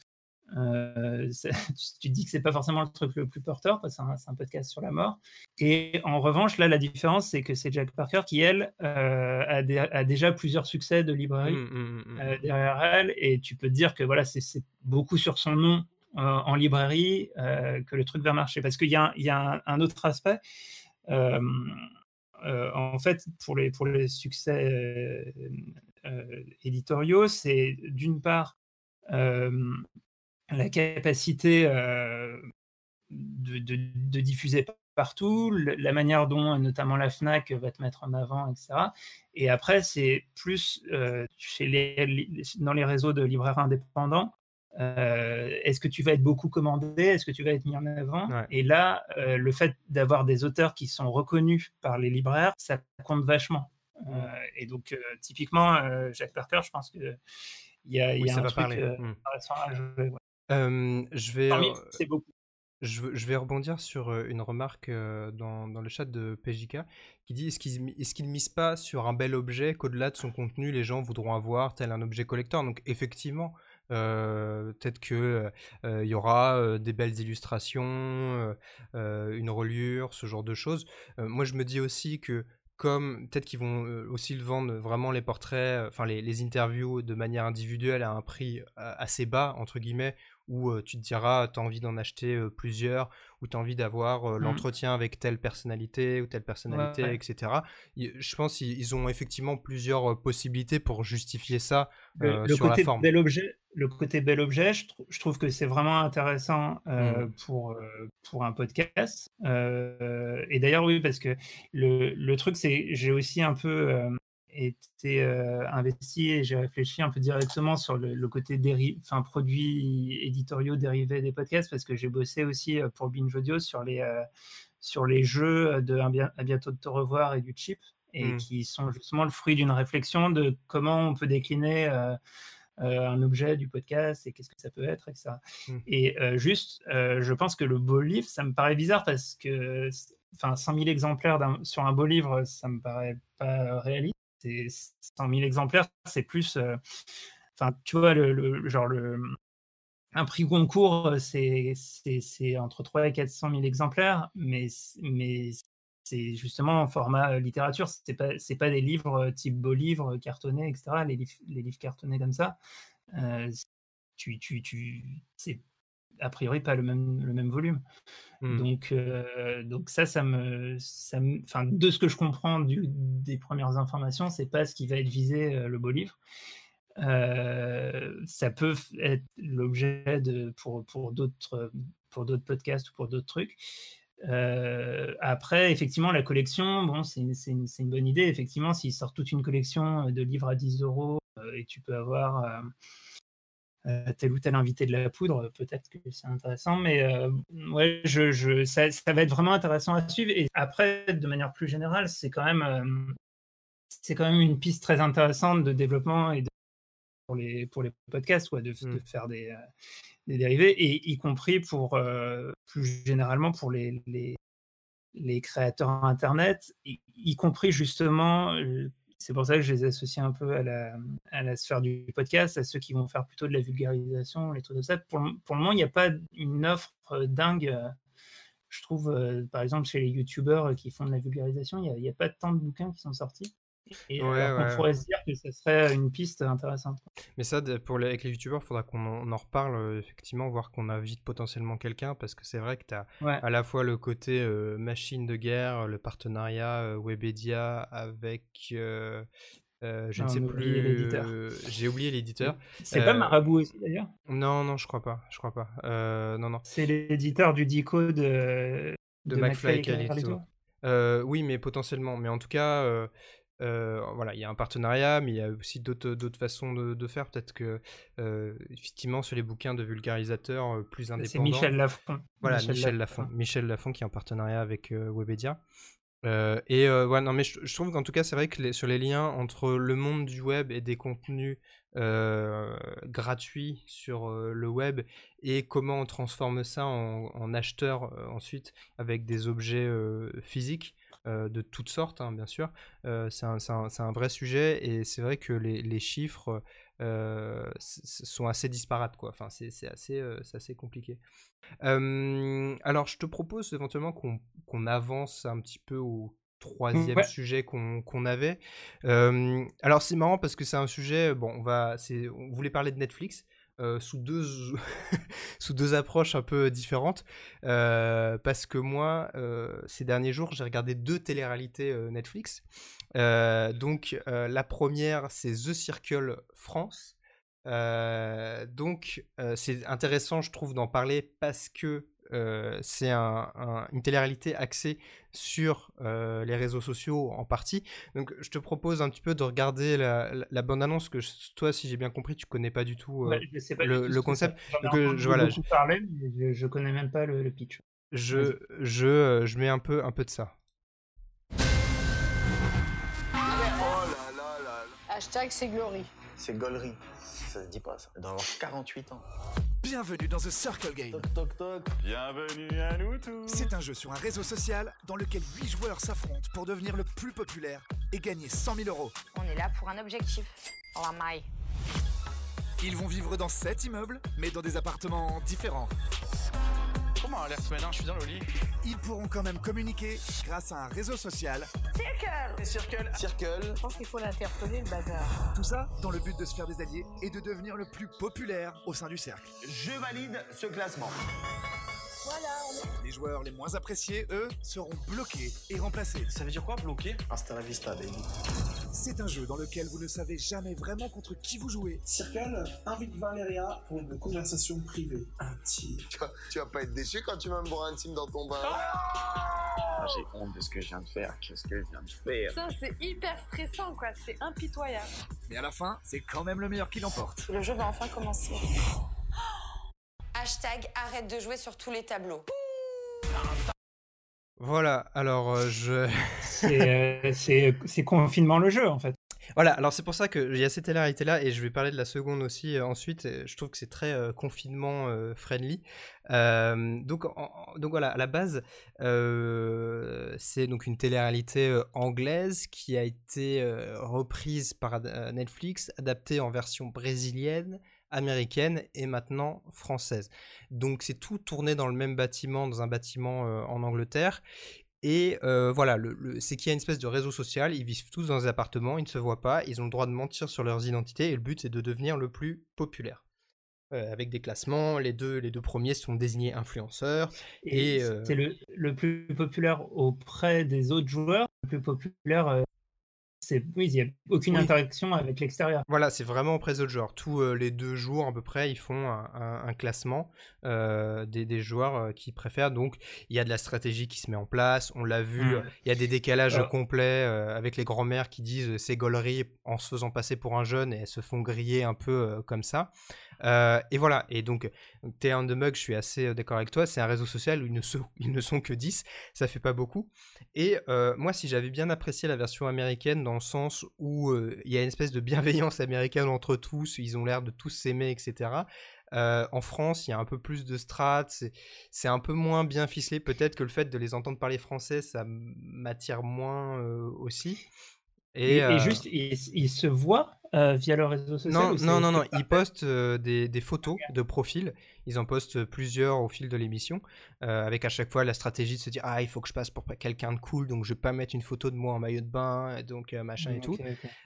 tu te dis que c'est pas forcément le truc le plus porteur parce que c'est un, podcast sur la mort. Et en revanche, là, la différence, c'est que c'est Jack Parker qui, elle, a, déjà plusieurs succès de librairie mmh, mmh, derrière elle. Et tu peux te dire que voilà, c'est beaucoup sur son nom euh, en librairie euh, que le truc va marcher. Parce qu'il y a, y a un, autre aspect. Euh, en fait, pour les, pour les succès éditoriaux, c'est d'une part la capacité de, de, diffuser partout, la manière dont notamment la FNAC va te mettre en avant, etc. Et après, c'est plus chez les, dans les réseaux de libraires indépendants, euh, est-ce que tu vas être beaucoup commandé? Est-ce que tu vas être mis en avant? Et là, euh, le fait d'avoir des auteurs qui sont reconnus par les libraires, ça compte vachement. Euh, et donc, typiquement, Jacques Parker, je pense qu'il y a, y a un truc mmh. intéressant à jouer. je vais. C'est beaucoup. Je, vais rebondir sur une remarque dans, dans, le chat de PJK qui dit est-ce qu'il est ne mise pas sur un bel objet qu'au-delà de son contenu, les gens voudront avoir tel un objet collector? Donc, effectivement, euh, peut-être que euh, il y aura euh, des belles illustrations, une reliure, ce genre de choses. moi, je me dis aussi que comme peut-être qu'ils vont aussi le vendre vraiment les portraits, enfin les, les, interviews de manière individuelle à un prix assez bas entre guillemets, où tu te diras, tu as envie d'en acheter plusieurs, ou tu as envie d'avoir mmh. l'entretien avec telle personnalité ou telle personnalité, etc. Je pense qu'ils ont effectivement plusieurs possibilités pour justifier ça le, sur côté la forme. Bel objet, le côté bel objet, je, trouve que c'est vraiment intéressant mmh. pour, pour un podcast. et d'ailleurs, oui, parce que le, le truc, c'est j'ai aussi un peu été euh, investi et j'ai réfléchi un peu directement sur le, côté enfin, produits éditoriaux dérivés des podcasts parce que j'ai bossé aussi euh, pour Binge Audio sur les, euh, sur les jeux de À bientôt de te revoir et du chip et mmh. qui sont justement le fruit d'une réflexion de comment on peut décliner un objet du podcast et qu'est-ce que ça peut être, etc. Mmh. Et juste, je pense que le beau livre, ça me paraît bizarre parce que enfin 100 000 exemplaires sur un beau livre, ça me paraît pas réaliste 100 000 exemplaires, c'est plus. Euh, enfin, tu vois, le, genre, le, un prix concours, c'est entre 3 et 400 000 exemplaires, mais, mais c'est justement en format euh, littérature. C'est pas, pas des livres euh, type beau livre, cartonnés, etc. Les, livres, les livres cartonnés comme ça. tu, tu, tu, c'est a priori pas le même, le même volume. Mmh. Donc, euh, donc ça, ça me, ça enfin, de ce que je comprends du, des premières informations, c'est pas ce qui va être visé euh, le beau livre. Euh, ça peut être l'objet de pour, pour d'autres pour d'autres podcasts ou pour d'autres trucs. après, effectivement, la collection, bon, c'est une, une, une, bonne idée. Effectivement, s'il sort toute une collection de livres à 10 euros et tu peux avoir tel ou tel invité de la poudre, peut-être que c'est intéressant, mais euh, ouais, je, je, ça, va être vraiment intéressant à suivre. Et après, de manière plus générale, c'est quand même, euh, c'est quand même une piste très intéressante de développement et pour, les, pour les podcasts, ouais, de, faire des, des, dérivés, et y compris pour plus généralement pour les, les, les créateurs Internet, y, compris justement c'est pour ça que je les associe un peu à la, à la, sphère du podcast, à ceux qui vont faire plutôt de la vulgarisation, les trucs de ça. Pour, pour le moment, il n'y a pas une offre dingue je trouve, euh, par exemple, chez les youtubeurs euh, qui font de la vulgarisation, il n'y a, pas tant de bouquins qui sont sortis. Et on pourrait se dire que ce serait une piste intéressante. Mais ça, pour avec les youtubeurs, il faudra qu'on en, reparle, euh, effectivement, voir qu'on invite potentiellement quelqu'un, parce que c'est vrai que tu as à la fois le côté machine de guerre, le partenariat Webedia avec euh, je ne sais plus. J'ai oublié l'éditeur. C'est pas euh, Marabout aussi d'ailleurs? Non, non, je crois pas. Je crois pas. Euh, non, non. C'est l'éditeur du Dico de, de, McFly et oui, mais potentiellement. Mais en tout cas, voilà, il y a un partenariat, mais il y a aussi d'autres façons de, faire. Peut-être que, effectivement, sur les bouquins de vulgarisateurs plus indépendants. C'est Michel Lafon. Voilà, Michel, Lafon. Michel Lafon qui est en partenariat avec Webedia. Euh, et euh, ouais, non, mais je, trouve qu'en tout cas, c'est vrai que sur les liens entre le monde du web et des contenus euh, gratuits sur le web et comment on transforme ça en, en acheteur ensuite avec des objets physiques de toutes sortes, hein, bien sûr, c'est un, un, un, vrai sujet et c'est vrai que les, les chiffres sont assez disparates, quoi. Enfin, c'est assez, assez compliqué. alors, je te propose éventuellement qu'on avance un petit peu au troisième sujet qu'on avait. alors, c'est marrant parce que c'est un sujet, bon, on va, on voulait parler de Netflix. Sous, deux, sous deux approches un peu différentes. parce que moi, ces derniers jours, j'ai regardé deux téléréalités Netflix. donc, la première, c'est The Circle France. donc, c'est intéressant, je trouve, d'en parler parce que c'est une télé-réalité axée sur les réseaux sociaux en partie. Donc je te propose un petit peu de regarder la, la, bande-annonce que toi, si j'ai bien compris, tu connais pas du tout, le, concept. je, voilà, je... Parler, mais je, connais même pas le, pitch. Je, je, je mets un peu, un peu de ça. Hashtag c'est Glory. C'est Gollery. Ça se dit pas ça. Avoir 48 ans. Bienvenue dans The Circle Game. Toc toc toc. Bienvenue à nous tous. C'est un jeu sur un réseau social dans lequel 8 joueurs s'affrontent pour devenir le plus populaire et gagner 100 000 euros. On est là pour un objectif. La maille. Ils vont vivre dans 7 immeubles, mais dans des appartements différents. Comment a l'air ce je suis dans le lit. Ils pourront quand même communiquer grâce à un réseau social. Circle Circle Circle Je pense qu'il faut l'interpeller, le bazar. Tout ça dans le but de se faire des alliés et de devenir le plus populaire au sein du cercle. Je valide ce classement. Les joueurs les moins appréciés, eux, seront bloqués et remplacés. Ça veut dire quoi, bloqué Hasta la vista, baby. C'est un jeu dans lequel vous ne savez jamais vraiment contre qui vous jouez. Circle invite Valéria pour une conversation privée, intime. Tu vas, tu vas pas être déçu quand tu vas me voir intime dans ton bain. Ah, j'ai honte de ce que je viens de faire. Qu'est-ce que je viens de faire Ça, c'est hyper stressant, quoi. C'est impitoyable. Mais à la fin, c'est quand même le meilleur qui l'emporte. Le jeu va enfin commencer. Hashtag arrête de jouer sur tous les tableaux. Voilà, alors euh, je. Euh, c'est confinement le jeu en fait. Voilà, alors c'est pour ça qu'il y a cette télé là et je vais parler de la seconde aussi euh, ensuite. Je trouve que c'est très confinement friendly. donc, donc voilà, à la base, c'est donc une télé-réalité anglaise qui a été reprise par Netflix, adaptée en version brésilienne, américaine et maintenant française. Donc c'est tout tourné dans le même bâtiment, dans un bâtiment euh, en Angleterre. Et euh, voilà, le, c'est qu'il y a une espèce de réseau social, ils vivent tous dans des appartements, ils ne se voient pas, ils ont le droit de mentir sur leurs identités et le but c'est de devenir le plus populaire. Euh, avec des classements, les deux, les deux premiers sont désignés influenceurs. Et, c'est le, le, plus populaire auprès des autres joueurs, le plus populaire oui, il n'y a aucune interaction avec l'extérieur. Voilà, c'est vraiment auprès des autres joueurs. Tous euh, les deux jours à peu près, ils font un, classement euh, des, joueurs euh, qui préfèrent. Donc, il y a de la stratégie qui se met en place. On l'a vu, mmh. il y a des décalages complets avec les grands-mères qui disent c'est gaulerie en se faisant passer pour un jeune et elles se font griller un peu comme ça. Et voilà, et donc, T'es on the Mug, je suis assez d'accord avec toi, c'est un réseau social où ils ne, sont, ils ne sont que 10, ça fait pas beaucoup. Et moi, si j'avais bien apprécié la version américaine, dans le sens où il y a une espèce de bienveillance américaine entre tous, ils ont l'air de tous s'aimer, etc. en France, il y a un peu plus de strates, c'est un peu moins bien ficelé. Peut-être que le fait de les entendre parler français, ça m'attire moins aussi. Et, juste, ils, se voient via leur réseau social Non, non, non, non, ils postent des, des, photos de profil. Ils en postent plusieurs au fil de l'émission, avec à chaque fois la stratégie de se dire ah il faut que je passe pour quelqu'un de cool, donc je vais pas mettre une photo de moi en maillot de bain, donc machin et mmh, tout.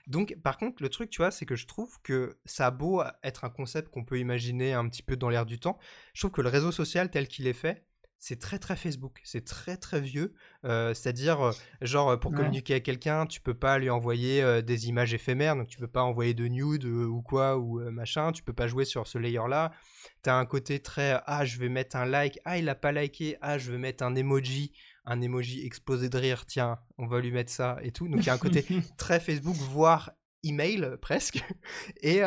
Donc par contre le truc tu vois c'est que je trouve que ça a beau être un concept qu'on peut imaginer un petit peu dans l'air du temps, je trouve que le réseau social tel qu'il est fait, c'est très très Facebook, c'est très très vieux. Euh, c'est-à-dire, euh, genre, pour communiquer avec quelqu'un, tu peux pas lui envoyer euh, des images éphémères, donc tu peux pas envoyer de nude ou quoi, ou machin, tu peux pas jouer sur ce layer-là. Tu as un côté très, ah, je vais mettre un like, ah, il a pas liké, ah, je vais mettre un emoji, un emoji explosé de rire, tiens, on va lui mettre ça et tout. Donc il y a un côté très Facebook, voire email presque. Et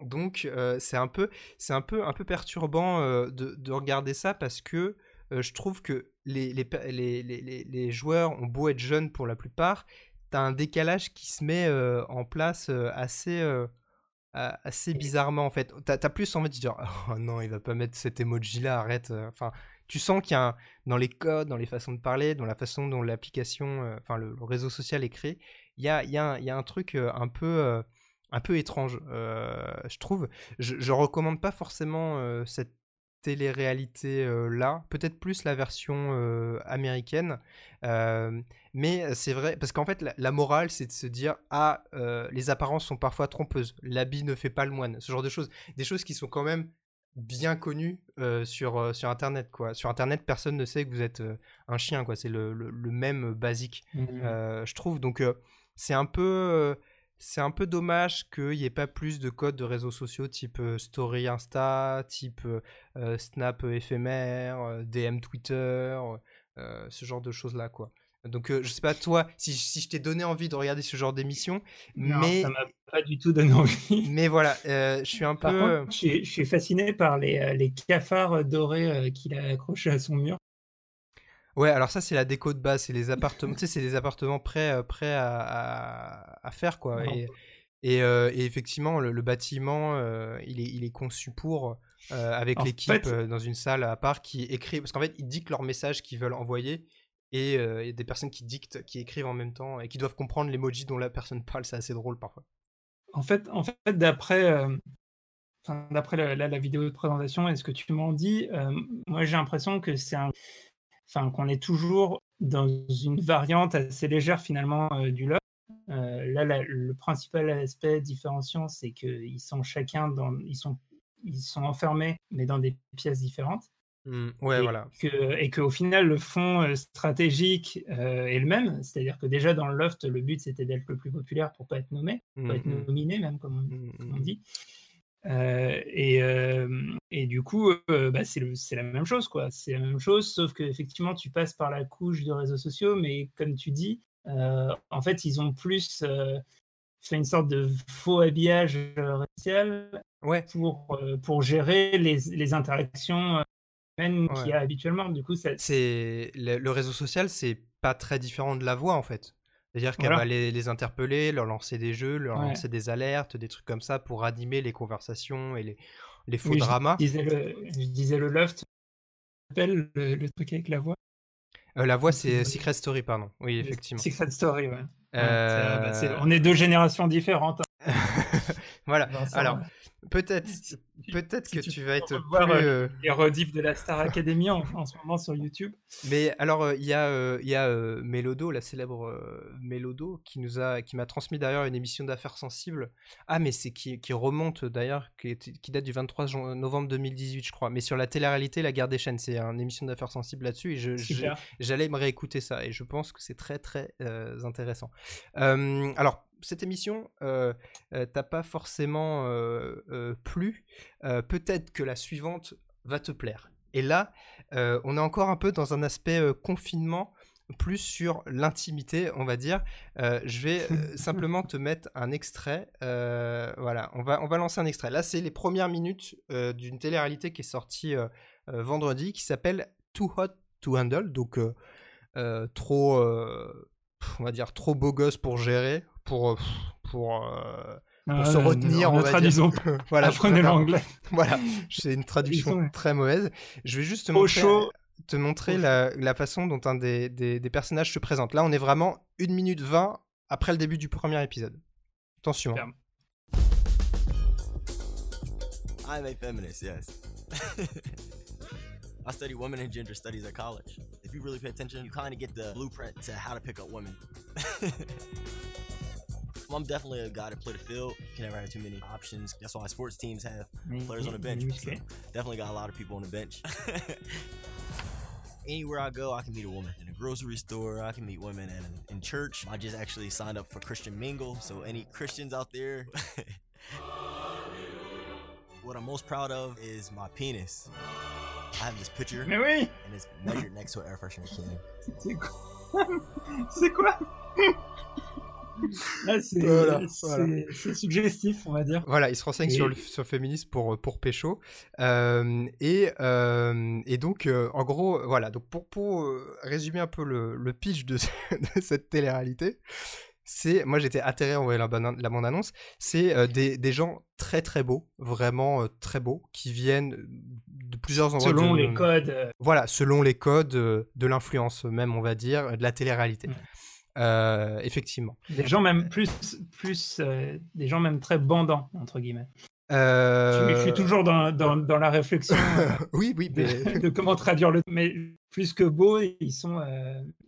donc c'est un peu c'est un peu un peu perturbant de, regarder ça parce que je trouve que les les, les, les, joueurs ont beau être jeunes pour la plupart t'as un décalage qui se met en place assez assez bizarrement en fait. T'as as plus envie de dire oh non il va pas mettre cet emoji là arrête enfin tu sens qu'il y a dans les codes, dans les façons de parler, dans la façon dont l'application, enfin le, réseau social est créé, il y a, y, a, y a, un truc un peu, un peu étrange, je trouve. Je, je recommande pas forcément cette télé-réalité là, peut-être plus la version américaine, mais c'est vrai, parce qu'en fait la, morale c'est de se dire ah les apparences sont parfois trompeuses, l'habit ne fait pas le moine, ce genre de choses, des choses qui sont quand même bien connues sur, sur internet quoi. Sur internet personne ne sait que vous êtes un chien quoi, c'est le, le, même basique, mmh je trouve, donc c'est un peu c'est un peu dommage qu'il n'y ait pas plus de codes de réseaux sociaux type Story Insta, type Snap éphémère, DM Twitter, ce genre de choses-là, quoi. Donc, je sais pas, toi, si, si je t'ai donné envie de regarder ce genre d'émission, mais. ça m'a pas du tout donné envie. Mais voilà, je suis un par peu. Contre, je, suis, fasciné par les, les cafards dorés qu'il a accrochés à son mur. Ouais, alors ça c'est la déco de base, c'est les appartements, tu sais, c'est les appartements prêts, euh, prêts à, à, faire quoi. Et, euh, et, effectivement, le, bâtiment, euh, il, est, il est conçu pour avec l'équipe dans une salle à part qui écrit, parce qu'en fait ils dictent leur message qu'ils veulent envoyer et il y a des personnes qui dictent, qui écrivent en même temps et qui doivent comprendre l'emoji dont la personne parle. C'est assez drôle parfois. En fait, en fait, d'après. D'après la, la, vidéo de présentation et ce que tu m'en dis, moi j'ai l'impression que c'est un, enfin qu'on est toujours dans une variante assez légère finalement euh, du loft. Euh, là, le principal aspect différenciant, c'est qu'ils sont chacun dans, ils sont, ils sont enfermés, mais dans des pièces différentes. Mmh, ouais, et voilà. Que, et qu'au final, le fond euh, stratégique est le même. C'est-à-dire que déjà dans le loft, le but c'était d'être le plus populaire pour pas être nommé, pour pas être mmh, mmh. nominé même, comme on dit. Euh, et, euh, et, du coup, euh, bah, c'est la même chose, quoi. C'est la même chose, sauf que effectivement, tu passes par la couche de réseaux sociaux, mais comme tu dis, en fait, ils ont plus fait une sorte de faux habillage racial ouais. pour, pour gérer les, les interactions humaines qu'il y a habituellement. Du coup, c'est le, le réseau social, c'est pas très différent de la voix, en fait. C'est-à-dire qu'elle va les, interpeller, leur lancer des jeux, leur lancer des alertes, des trucs comme ça pour animer les conversations et les, les faux dramas. Je disais, le, je disais le loft, le, le truc avec la voix? Euh, la voix, c'est Secret Story, pardon. Oui, effectivement. Secret Story, ouais. Euh, bah, on est deux générations différentes. Hein. voilà. Alors, Peut-être, peut-être que tu, vas être plus. Euh... Les rediffs de la Star Academy en, ce moment sur YouTube. Mais alors, euh, il y a, euh, il y a euh, Mélodo, la célèbre Mélodo, qui nous a, qui m'a transmis d'ailleurs une émission d'affaires sensibles. Ah, mais c'est qui, qui remonte d'ailleurs, qui, qui, date du 23 novembre 2018, je crois. Mais sur la télé-réalité, la guerre des chaînes, c'est une émission d'affaires sensibles là-dessus. Et j'allais me réécouter ça. Et je pense que c'est très, très intéressant. alors, cette émission euh, euh, t'a pas forcément euh, plu, peut-être que la suivante va te plaire. Et là, on est encore un peu dans un aspect confinement plus sur l'intimité, on va dire. je vais simplement te mettre un extrait. voilà, on va, on va lancer un extrait. Là, c'est les premières minutes d'une télé-réalité qui est sortie vendredi, qui s'appelle Too Hot to Handle. Donc, trop, on va dire, trop beau gosse pour gérer, pour, pour pour se retenir, on, va dire. voilà, apprenez l'anglais. voilà, c'est une traduction très mauvaise. Je vais juste te montrer, te montrer la, la, façon dont un des, des, des, personnages se présente. Là, on est vraiment 1 minute 20 après le début du premier épisode. Attention. Hein. I'm a feminist, yes. I study women and gender studies at college. If you really pay attention, you kind of get the blueprint to how to pick up women. I'm definitely a guy to play the field. You can never have too many options. That's why sports teams have players on the bench. So definitely got a lot of people on the bench. Anywhere I go, I can meet a woman. In a grocery store, I can meet women. And in church, I just actually signed up for Christian Mingle. So any Christians out there, what I'm most proud of is my penis. I have this picture, and it's measured next to an air freshener can. C'est quoi c'est suggestif, on va dire. Voilà, il se renseigne sur, le, sur féminisme pour, pour Pécho. Euh, et, euh, et donc, euh, en gros, voilà, donc pour, pour résumer un peu le, le pitch de, de cette télé-réalité, c'est, moi j'étais atterré en voyant la, la bande-annonce, c'est des, des, gens très très beaux, vraiment très beaux, qui viennent de plusieurs endroits. Selon les codes. Voilà, selon les codes de l'influence même, on va dire, de la télé-réalité. Euh, effectivement. Des gens même plus, plus euh, des gens même très bandants entre guillemets. Je, suis, euh, toujours dans, dans, dans la réflexion. oui, oui, de, comment traduire le. Mais plus que beaux, ils sont.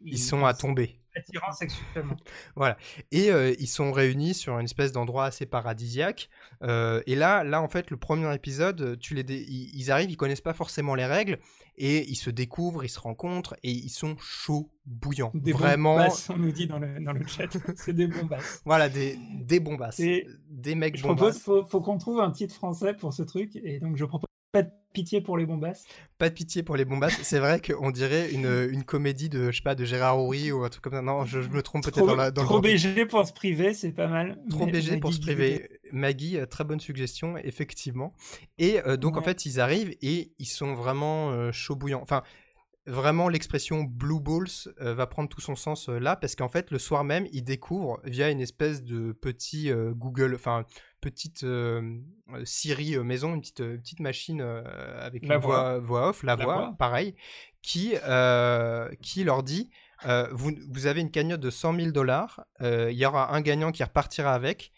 ils, sont à tomber attirant sexuellement. voilà. Et euh, ils sont réunis sur une espèce d'endroit assez paradisiaque. Euh, et là, là, en fait, le premier épisode, tu les ils arrivent, ils connaissent pas forcément les règles et ils se découvrent, ils se rencontrent et ils sont chauds, bouillants. Des Vraiment. Bombasses, on nous dit dans le, dans le chat. C'est des bombasses. voilà, des, des bombasses. Des mecs je propose, faut, faut qu'on trouve un titre français pour ce truc. Et donc, je propose pas de pitié pour les bombasses. Pas de pitié pour les bombasses. C'est vrai qu'on dirait une, une, comédie de, je sais pas, de Gérard Houry ou un truc comme ça. Non, je, me trompe peut-être dans, la, dans Trop BG pour se priver, c'est pas mal. Trop BG pour se priver. Maggie, euh, très bonne suggestion, effectivement. Et euh, donc, en fait, ils arrivent et ils sont vraiment euh, chaud bouillants. Enfin, vraiment l'expression blue balls va prendre tout son sens là parce qu'en fait le soir même ils découvrent via une espèce de petit Google enfin petite euh, euh, Siri euh, maison, une petite, petite machine avec la voix, voix, off, la, voix, pareil, qui, qui leur dit vous, vous, avez une cagnotte de 100 000 dollars, il y aura un gagnant qui repartira avec.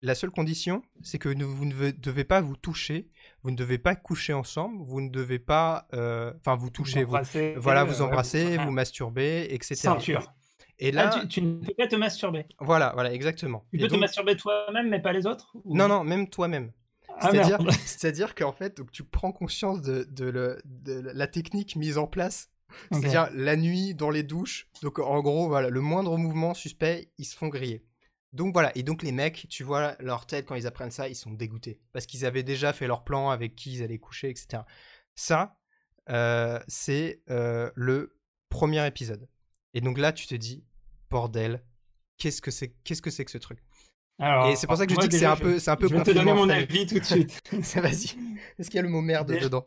La seule condition, c'est que vous ne devez pas vous toucher, vous ne devez pas coucher ensemble, vous ne devez pas, enfin vous toucher, vous, voilà, vous embrasser, vous masturber, etc. Ceinture. Et là, ah, tu, ne peux pas te masturber. Voilà, voilà, exactement. Tu peux te masturber toi-même, mais pas les autres Non, non, même toi-même. Ah, c'est-à-dire qu'en fait, donc, tu prends conscience de, de, la technique mise en place. C'est-à-dire la nuit dans les douches. Donc en gros, voilà, le moindre mouvement suspect, ils se font griller. Donc voilà, et donc les mecs, tu vois leur tête quand ils apprennent ça, ils sont dégoûtés. Parce qu'ils avaient déjà fait leur plan avec qui ils allaient coucher, etc. Ça, euh, c'est euh, le premier épisode. Et donc là, tu te dis, bordel, qu'est-ce que c'est qu'est-ce que c'est que ce truc? Et c'est pour ça que je dis que c'est un peu c'est un peu Je vais te donner mon avis tout de suite. Vas-y. Est-ce qu'il y a le mot merde dedans?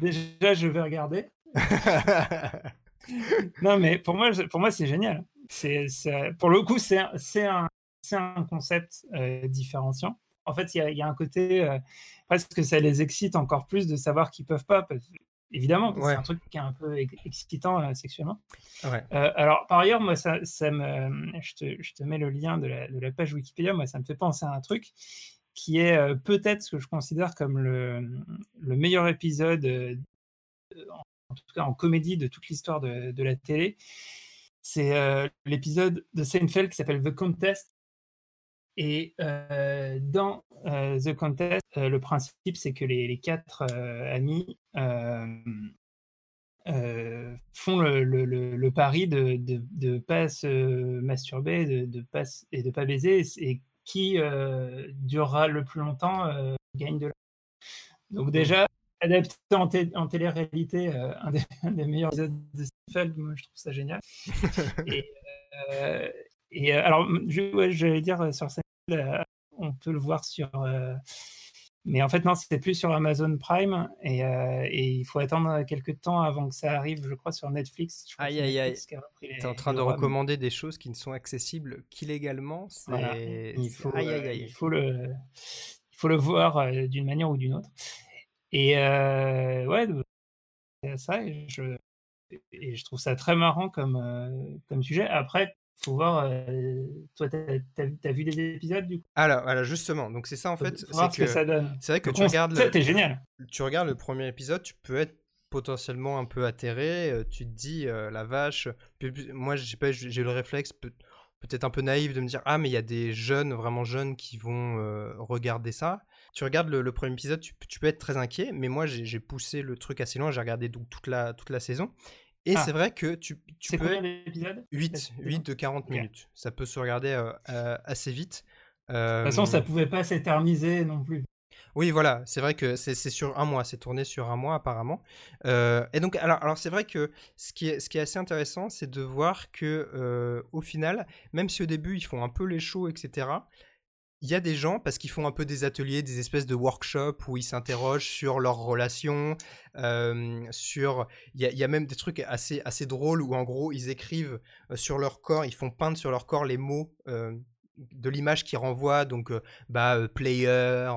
déjà, je vais regarder. non, mais pour moi, pour moi c'est génial. C'est, pour le coup, c'est, un, c'est un concept euh, différenciant. En fait, il y a, y a, un côté euh, presque ça les excite encore plus de savoir qu'ils peuvent pas évidemment, c'est un truc qui est un peu excitant euh, sexuellement. Euh, alors, par ailleurs, moi, ça, ça me, je, te, je, te, mets le lien de la, de la, page Wikipédia, moi, ça me fait penser à un truc qui est euh, peut-être ce que je considère comme le, le meilleur épisode, en, tout cas en comédie, de toute l'histoire de, de, la télé. C'est l'épisode de Seinfeld qui s'appelle The Contest, et dans The Contest, euh, le principe, c'est que les, les quatre amis font le, le, le, pari de ne pas se masturber de, de pas, et de ne pas baiser, et qui durera le plus longtemps gagne de l'argent. Donc déjà, adapté en, en télé-réalité, un, un, des meilleurs épisodes de Seinfeld, moi je trouve ça génial. et, et alors, j'allais dire sur Seinfeld, on peut le voir sur mais en fait, non, c'était plus sur Amazon Prime et, euh, et, il faut attendre quelques temps avant que ça arrive, je crois, sur Netflix. aïe, aïe, aïe. T'es en train de recommander des choses qui ne sont accessibles qu'illégalement. Il, faut, aïe, aïe, aïe. il, faut le, il faut le voir euh, d'une manière ou d'une autre. Et euh, ouais, c'est ça. Et je, et je trouve ça très marrant comme, euh, comme sujet. Après, faut voir. Euh, toi, t'as as, vu des épisodes du coup? Alors, alors, justement, donc c'est ça en fait. C'est ce que ça donne. C'est vrai que tu regardes. C'était génial. Tu regardes le premier épisode, tu peux être potentiellement un peu atterré. Euh, tu te dis euh, la vache. moi, j'ai pas, j'ai le réflexe peut-être un peu naïf de me dire ah mais il y a des jeunes vraiment jeunes qui vont regarder ça. Tu regardes le, premier épisode, tu, tu, peux être très inquiet, mais moi j'ai poussé le truc assez loin. J'ai regardé donc toute la toute la saison et ah. c'est vrai que tu, tu peux. Combien d'épisodes? 8, 8 de 40 minutes. Ça peut se regarder euh, euh, assez vite. De toute façon, ça pouvait pas s'éterniser non plus. Oui, voilà, c'est vrai que c'est sur un mois, c'est tourné sur un mois apparemment. Euh, et donc, alors, alors c'est vrai que ce qui est, ce qui est assez intéressant, c'est de voir que au final, même si au début ils font un peu les shows, etc., il y a des gens, parce qu'ils font un peu des ateliers, des espèces de workshops où ils s'interrogent sur leurs relations, euh, sur... Il y, a, même des trucs assez, assez drôles où en gros ils écrivent euh, sur leur corps, ils font peindre sur leur corps les mots euh, de l'image qui renvoie, donc bah, player,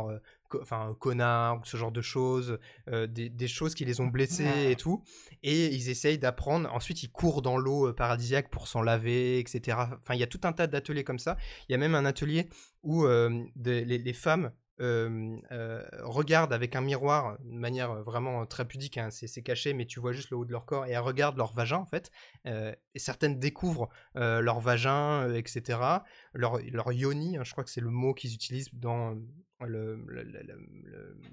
enfin connard, ce genre de choses, euh, des, choses qui les ont blessés et tout. Et ils essayent d'apprendre. Ensuite, ils courent dans l'eau euh, paradisiaque pour s'en laver, etc. Enfin, il y a tout un tas d'ateliers comme ça. Il y a même un atelier où euh, les, femmes regardent avec un miroir de manière vraiment très pudique, hein, c'est caché, mais tu vois juste le haut de leur corps et elles regardent leur vagin en fait. et certaines découvrent leur vagin, etc. Leur, leur yoni, hein, je crois que c'est le mot qu'ils utilisent dans, le,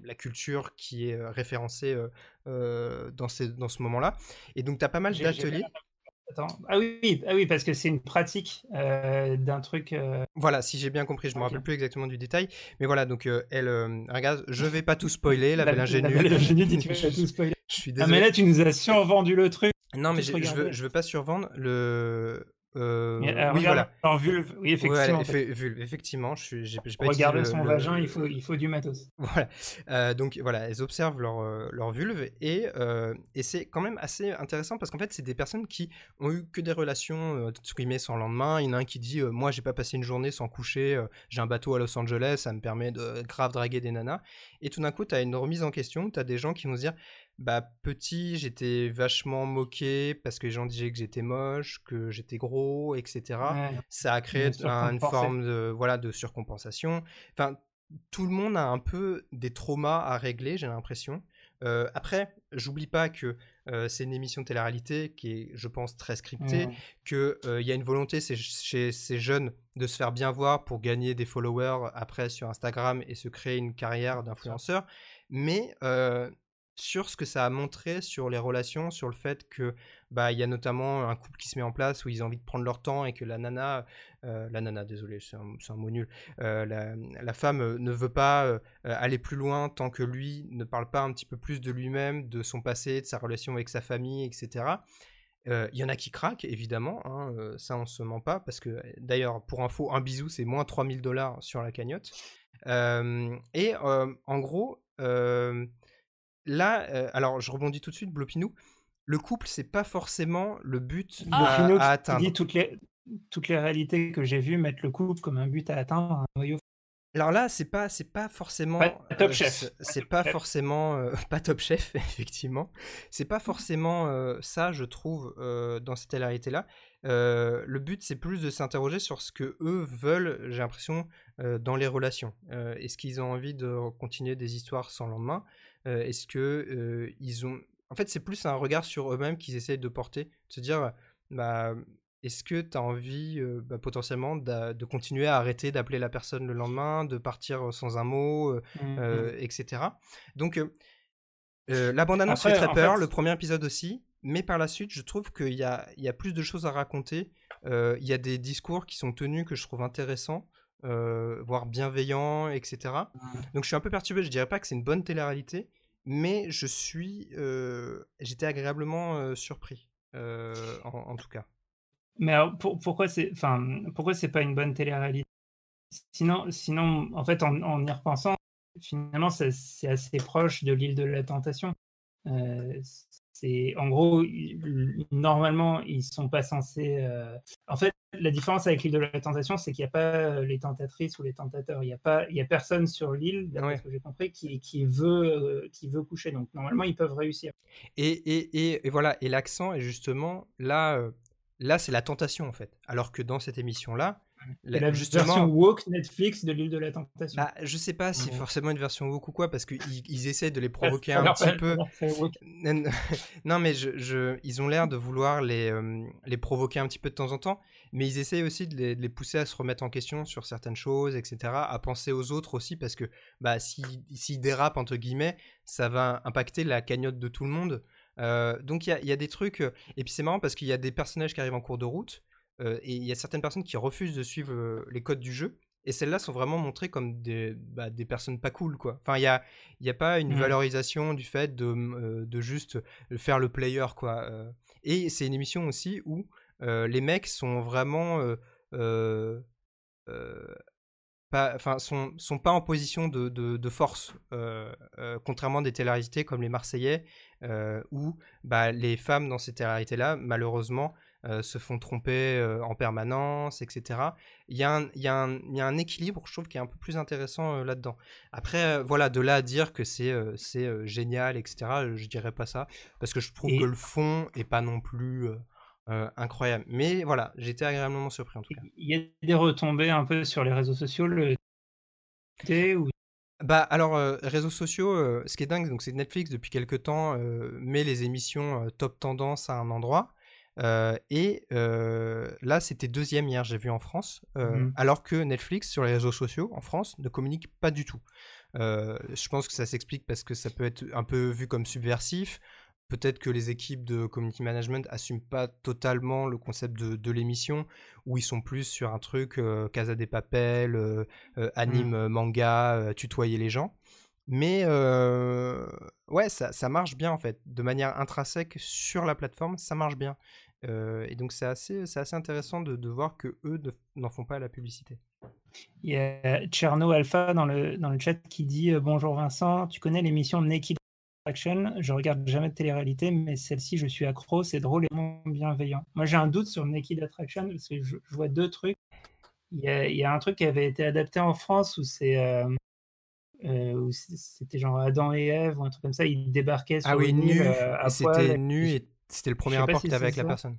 la culture qui est euh, référencée euh, euh, dans, ces, dans ce moment-là. Et donc, tu as pas mal d'ateliers. Ah oui, ah oui, parce que c'est une pratique d'un truc. Voilà, si j'ai bien compris, je ne me rappelle plus exactement du détail, mais voilà, donc elle, regarde, je vais pas tout spoiler, la, belle ingénue. La belle ingénue dit tu vas tout spoiler. Je suis désolé. Ah mais là, tu nous as survendu le truc. Non, mais je, je, veux, je veux pas survendre le. Euh, oui, voilà. En vulve, oui, effectivement. vulve, effectivement. Je, j'ai, pas Regarder son vagin, il faut, il faut du matos. Voilà. Euh, donc voilà, elles observent leur, euh, leur vulve et, euh, et c'est quand même assez intéressant parce qu'en fait, c'est des personnes qui ont eu que des relations euh, sans lendemain. Il y en a un qui dit Moi, j'ai pas passé une journée sans coucher, j'ai un bateau à Los Angeles, ça me permet de grave draguer des nanas. Et tout d'un coup, tu as une remise en question, tu as des gens qui vont se dire bah, petit, j'étais vachement moqué parce que les gens disaient que j'étais moche, que j'étais gros, etc. Ça a créé une, forme de, voilà, de surcompensation. Enfin, tout le monde a un peu des traumas à régler, j'ai l'impression. Euh, après, j'oublie pas que euh, c'est une émission de télé-réalité qui est, je pense, très scriptée, que qu'il euh, y a une volonté chez ces jeunes de se faire bien voir pour gagner des followers après sur Instagram et se créer une carrière d'influenceur. Mais sur ce que ça a montré sur les relations, sur le fait que bah il y a notamment un couple qui se met en place où ils ont envie de prendre leur temps et que la nana, euh, la nana, désolé, c'est un, mot nul, euh, la, femme euh, ne veut pas aller plus loin tant que lui ne parle pas un petit peu plus de lui-même, de son passé, de sa relation avec sa famille, etc. Il y en a qui craquent, évidemment, hein, ça on se ment pas, parce que d'ailleurs, pour info, un bisou c'est moins 3000 dollars sur la cagnotte. et en gros, là, euh, alors je rebondis tout de suite, Blopinou. Le couple, c'est pas forcément le but à, à, atteindre. Dit toutes les toutes les réalités que j'ai vues mettre le couple comme un but à atteindre, un noyau. Alors là, c'est pas c'est pas forcément pas top euh, chef. C'est pas forcément euh, pas top chef effectivement. C'est pas forcément ça, je trouve, dans cette réalité là. le but, c'est plus de s'interroger sur ce que eux veulent. J'ai l'impression dans les relations. Est-ce qu'ils ont envie de continuer des histoires sans lendemain est-ce que ils ont. En fait, c'est plus un regard sur eux-mêmes qu'ils essayent de porter, de se dire bah, est-ce que tu as envie euh, bah, potentiellement de, continuer à arrêter d'appeler la personne le lendemain, de partir sans un mot, mmh, mmh. etc. Donc, la bande-annonce fait très peur, le premier épisode aussi, mais par la suite, je trouve qu'il y a, y a plus de choses à raconter. Il y a des discours qui sont tenus que je trouve intéressants. Euh, voire bienveillant, etc. Donc je suis un peu perturbé, je dirais pas que c'est une bonne télé-réalité, mais je suis, euh, j'étais agréablement euh, surpris. en, tout cas. Mais alors, pourquoi c'est, enfin, pourquoi c'est pas une bonne télé-réalité? Sinon, sinon, en fait, en, y repensant, finalement, c'est assez proche de l'île de la Tentation. C'est en gros, normalement, ils sont pas censés. En fait, la différence avec l'île de la Tentation, c'est qu'il n'y a pas les tentatrices ou les tentateurs. Il n'y a pas, il y a personne sur l'île, d'après ce que j'ai compris, qui, qui veut, qui veut coucher. Donc normalement, ils peuvent réussir. Et, et, et, voilà. Et l'accent est justement là. là, c'est la tentation en fait. Alors que dans cette émission-là, la, la version woke Netflix de l'île de la tentation. Bah, je sais pas si forcément une version woke ou quoi, parce qu'ils ils essaient de les provoquer un petit peu. non, mais je, je, ils ont l'air de vouloir les, euh, les provoquer un petit peu de temps en temps, mais ils essayent aussi de les, de les, pousser à se remettre en question sur certaines choses, etc., à penser aux autres aussi, parce que bah, s'ils si, dérapent, entre guillemets, ça va impacter la cagnotte de tout le monde. Euh, donc il y a, y a, des trucs, euh, et puis c'est marrant parce qu'il y a des personnages qui arrivent en cours de route, et il y a certaines personnes qui refusent de suivre euh, les codes du jeu. Et celles-là sont vraiment montrées comme des, bah, des personnes pas cool, quoi. Enfin, il n'y a, y a pas une mmh. valorisation du fait de, euh, de juste faire le player, quoi. et c'est une émission aussi où les mecs sont vraiment pas, enfin, sont, sont pas en position de, de, de force, contrairement à des télé comme les Marseillais, où bah, les femmes dans ces télé là malheureusement, euh, se font tromper euh, en permanence, etc. Il y, a un, y, a un, y, a un équilibre, je trouve, qui est un peu plus intéressant euh, là-dedans. Après, voilà, de là à dire que c'est c'est génial, etc., je dirais pas ça, parce que je trouve que le fond est pas non plus incroyable. Mais voilà, j'étais agréablement surpris en tout cas. Il y a des retombées un peu sur les réseaux sociaux, le ou bah alors réseaux sociaux, ce qui est dingue, donc c'est Netflix depuis quelques temps met les émissions top tendance à un endroit euh, et euh, là, c'était deuxième hier, j'ai vu en France, euh, mmh. alors que Netflix sur les réseaux sociaux en France ne communique pas du tout. je pense que ça s'explique parce que ça peut être un peu vu comme subversif. Peut-être que les équipes de community management assument pas totalement le concept de, l'émission, où ils sont plus sur un truc Casa des Papel, anime mmh. manga, tutoyer les gens. Mais ouais, ça, marche bien en fait. De manière intrinsèque sur la plateforme, ça marche bien. Et donc c'est assez, assez intéressant de, voir que eux n'en font pas la publicité. Il y a Cherno Alpha dans le, chat qui dit Bonjour Vincent, tu connais l'émission Naked Attraction Je regarde jamais de télé-réalité, mais celle-ci, je suis accro, c'est drôle et bienveillant. Moi, j'ai un doute sur Naked Attraction parce que je, vois deux trucs. Il y, a, un truc qui avait été adapté en France où c'est. Où c'était genre Adam et Ève ou un truc comme ça, ils débarquaient sur ah oui, nu, c'était nu et c'était le premier rapport que tu avais avec la personne.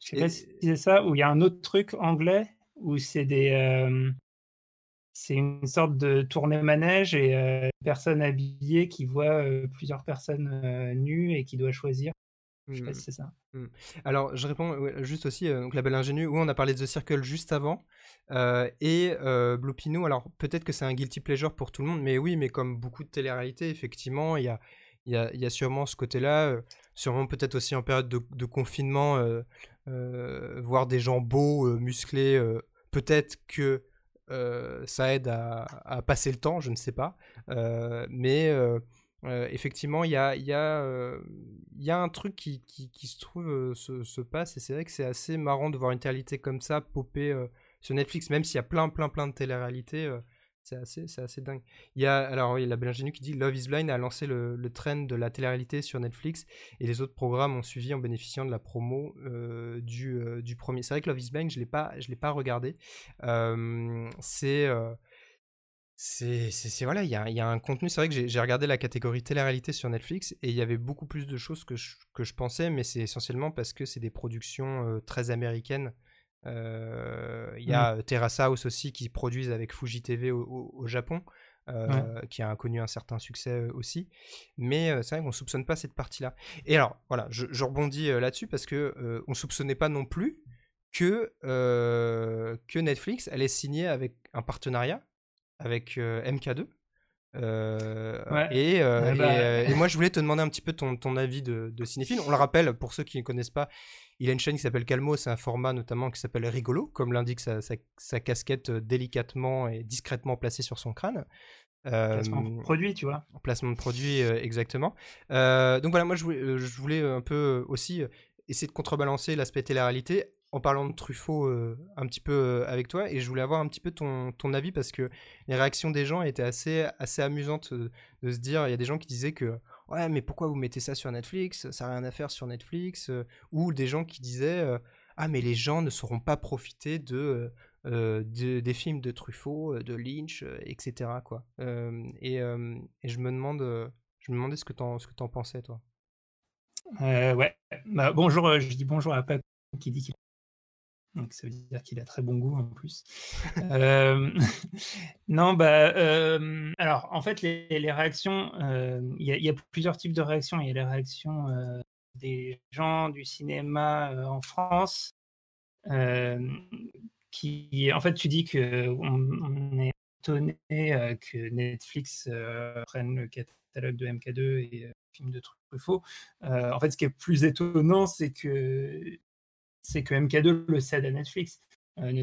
Je sais pas si c'est ça, ou il y a un autre truc anglais où c'est des. Euh, c'est une sorte de tournée manège et euh, une personne habillée qui voit euh, plusieurs personnes nues et qui doit choisir. Je sais pas mmh. si c'est ça. Mmh. Alors, je réponds juste aussi, donc la belle ingénue, où on a parlé de The Circle juste avant, et Blue Pinou, alors peut-être que c'est un guilty pleasure pour tout le monde, mais oui, mais comme beaucoup de télé-réalité, effectivement, il y a, y a, y a, sûrement ce côté-là, euh, sûrement peut-être aussi en période de, confinement, euh, euh, voir des gens beaux, musclés, peut-être que ça aide à, à, passer le temps, je ne sais pas. mais effectivement, il y a, y, a, y a un truc qui, qui, se trouve se, se, passe, et c'est vrai que c'est assez marrant de voir une télé comme ça popper sur Netflix, même s'il y a plein, plein, plein de télé-réalités c'est assez, c'est assez dingue. Il y a, alors, il y a la qui dit Love is Blind a lancé le, le trend de la télé-réalité sur Netflix et les autres programmes ont suivi en bénéficiant de la promo euh, du, euh, du premier. C'est vrai que Love is Blind, je ne l'ai pas, je l'ai pas regardé. Euh, c'est. C'est, c'est, voilà, il y a, y a, un contenu. C'est vrai que j'ai regardé la catégorie télé-réalité sur Netflix et il y avait beaucoup plus de choses que je, que je pensais, mais c'est essentiellement parce que c'est des productions très américaines euh, il y a mmh. Terrace House aussi qui produisent avec Fuji TV au, Japon. Euh, qui a connu un certain succès euh, aussi. Mais c'est vrai qu'on ne soupçonne pas cette partie-là. Et alors, voilà, je, rebondis là-dessus parce que on ne soupçonnait pas non plus que, que Netflix allait signer avec un partenariat avec MK2. et, bah, et, moi, je voulais te demander un petit peu ton, ton avis de, de cinéphile. On le rappelle, pour ceux qui ne connaissent pas, il a une chaîne qui s'appelle Calmo, c'est un format notamment qui s'appelle Rigolo, comme l'indique sa, casquette euh, délicatement et discrètement placée sur son crâne. placement de euh, produit, tu vois. Placement de produit, euh, exactement. donc voilà, moi je voulais, je voulais, un peu aussi essayer de contrebalancer l'aspect télé-réalité en parlant de Truffaut un petit peu avec toi et je voulais avoir un petit peu ton, avis parce que les réactions des gens étaient assez, assez amusantes de se dire, il y a des gens qui disaient que ouais mais pourquoi vous mettez ça sur Netflix, ça n'a rien à faire sur Netflix, ou des gens qui disaient ah mais les gens ne sauront pas profiter de, des films de Truffaut, de Lynch, etc. Quoi. Et, je me demande, je me demandais ce que tu en, ce que en pensais toi. ouais, bah, bonjour, je dis bonjour à Pat qui dit donc ça veut dire qu'il a très bon goût en plus. euh, non, bah, euh, alors en fait, les, réactions, il y, a plusieurs types de réactions. Il y a les réactions des gens du cinéma en France, qui, en fait, tu dis qu'on on est étonné que Netflix prenne le catalogue de MK2 et film de Truffaut. en fait, ce qui est plus étonnant, c'est que c'est que MK2 le cède à Netflix. Euh,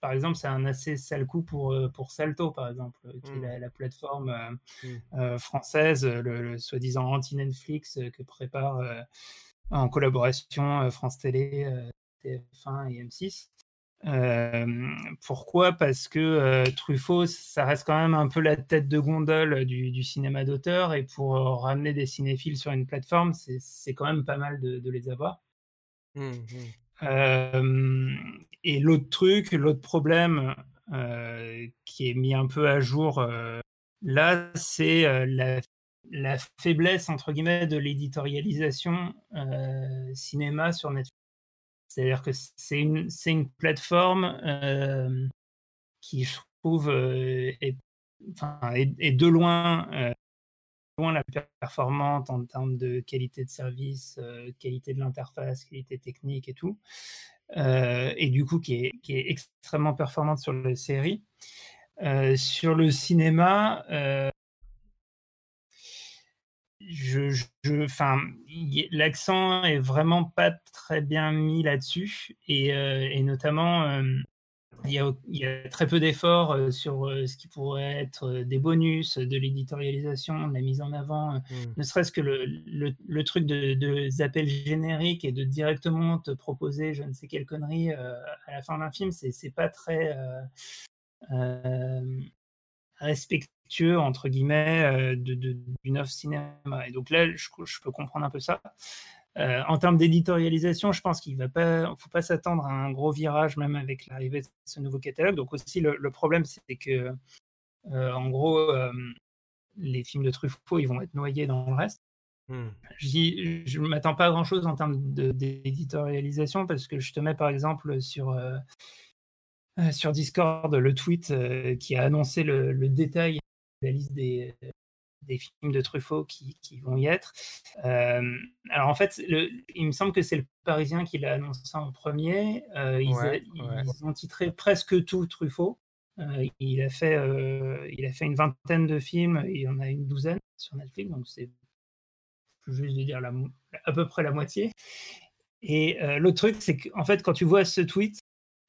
par exemple, c'est un assez sale coup pour, euh, pour Salto, par exemple, euh, qui est mmh. la, plateforme mmh. française, le, soi-disant anti-Netflix que prépare en collaboration France Télé, TF1 et M6. pourquoi? Parce que Truffaut, ça reste quand même un peu la tête de gondole du, cinéma d'auteur, et pour ramener des cinéphiles sur une plateforme, c'est quand même pas mal de les avoir. Mmh, mmh. et l'autre truc, l'autre problème qui est mis un peu à jour là, c'est la, faiblesse entre guillemets de l'éditorialisation cinéma sur Netflix. C'est-à-dire que c'est une, plateforme qui, je trouve, est, est, de loin loin la plus performante en termes de qualité de service, euh, qualité de l'interface, qualité technique et tout. Euh, et du coup, qui est, extrêmement performante sur les séries. Euh, sur le cinéma, je, je, l'accent est vraiment pas très bien mis là-dessus, et, notamment il y, a, très peu d'efforts euh, sur euh, ce qui pourrait être euh, des bonus, de l'éditorialisation, de la mise en avant, mmh. ne serait-ce que le, le, truc de, de appels génériques et de directement te proposer je ne sais quelle connerie à la fin d'un film, c'est pas très respectueux, entre guillemets, de, d'une offre cinéma. Et donc là, je, je peux comprendre un peu ça. Euh, en termes d'éditorialisation, je pense qu'il ne faut pas s'attendre à un gros virage, même avec l'arrivée de ce nouveau catalogue. Donc aussi, le, problème, c'est que, euh, en gros, euh, les films de Truffaut, ils vont être noyés dans le reste. Hmm. Je ne m'attends pas à grand-chose en termes d'éditorialisation, parce que je te mets par exemple sur, sur Discord le tweet qui a annoncé le, le détail de la liste des, des films de Truffaut qui, vont y être. Euh, alors en fait, il me semble que c'est le Parisien qui l'a annoncé en premier. Euh, ils, ont titré presque tout Truffaut. Euh, il, a fait, il a fait une vingtaine de films, il y en a une douzaine sur Netflix, donc c'est juste de dire la, à peu près la moitié. Et l'autre truc, c'est qu'en fait, quand tu vois ce tweet,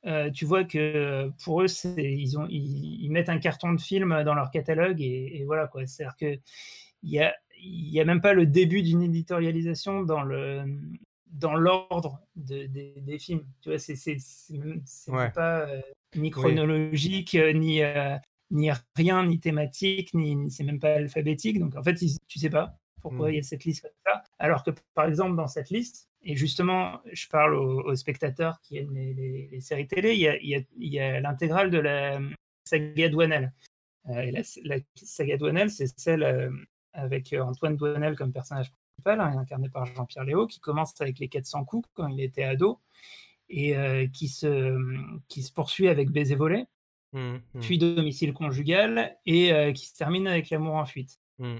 euh, tu vois que pour eux, ils, ont, ils, mettent un carton de film dans leur catalogue et, voilà quoi. C'est-à-dire qu'il n'y a, y a même pas le début d'une éditorialisation dans le dans l'ordre de, des films. Tu vois, c'est pas euh, ni chronologique, euh, ni, ni rien, ni thématique, ni, c'est même pas alphabétique. Donc en fait, tu sais pas pourquoi il y a mmh. cette liste là. Alors que par exemple, dans cette liste, et justement, je parle aux, spectateurs qui aiment les, séries télé. Il y a, l'intégrale de la saga Douanel. Euh, et la, saga Douanel, c'est celle euh, avec Antoine Douanel comme personnage principal, hein, incarné par Jean-Pierre Léo, qui commence avec les 400 coups quand il était ado et euh, qui, se, qui se poursuit avec Baiser volé, mmh, mmh. puis Domicile conjugal et qui se termine avec L'amour en fuite. Mmh,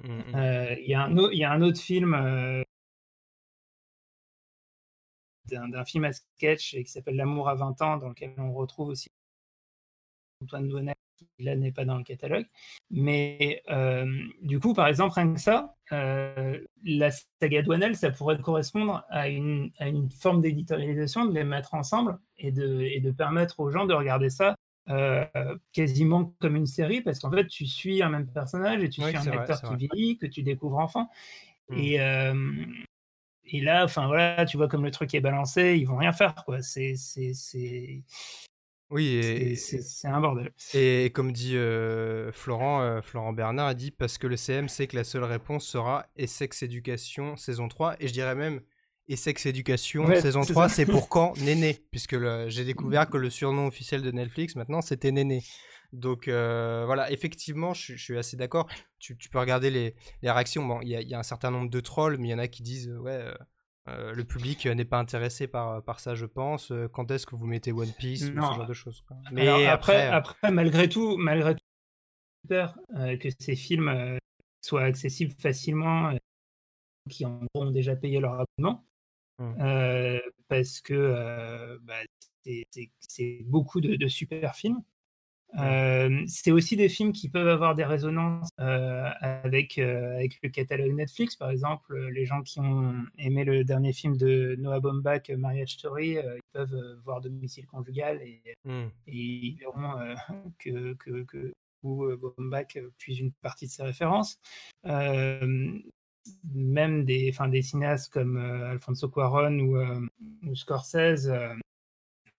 il y, a un autre film d'un film à sketch qui s'appelle L'amour à 20 ans, dans lequel on retrouve aussi Antoine Douanel, qui là n'est pas dans le catalogue. Mais euh, du coup, par exemple, rien que ça, euh, la saga Douanel, ça pourrait correspondre à une, forme d'éditorialisation, de les mettre ensemble et de permettre aux gens de regarder ça euh, quasiment comme une série, parce qu'en fait, tu suis un même personnage et tu suis un acteur qui vieillit, que tu découvres enfant. Mmh. Et, et, là, enfin voilà, tu vois comme le truc est balancé, ils vont rien faire quoi. C'est oui, c'est un bordel. Et, comme dit Florent, Florent Bernard a dit parce que le CM sait que la seule réponse sera et sexe éducation saison 3 et je dirais même et sexe éducation saison 3 c'est pour quand Néné? Puisque j'ai découvert que le surnom officiel de Netflix maintenant c'était Néné. Donc voilà, effectivement, je, suis assez d'accord. Tu, peux regarder les, réactions. Bon, il y, a un certain nombre de trolls, mais il y en a qui disent ouais, euh, le public n'est pas intéressé par, par ça, je pense. Euh, quand est-ce que vous mettez One Piece ou ce genre de choses Mais après, après, malgré tout, malgré tout, euh, que ces films soient accessibles facilement, qui en ont déjà payé leur abonnement, mmh. parce que bah, c'est beaucoup de, super films c'est aussi des films qui peuvent avoir des résonances avec, avec le catalogue Netflix. Par exemple, les gens qui ont aimé le dernier film de Noah Baumbach, Marriage Story, ils peuvent voir Domicile conjugal et, mmh. et ils verront que, que, que Baumbach puise une partie de ses références. Même des, des cinéastes comme Alfonso Cuaron ou, ou Scorsese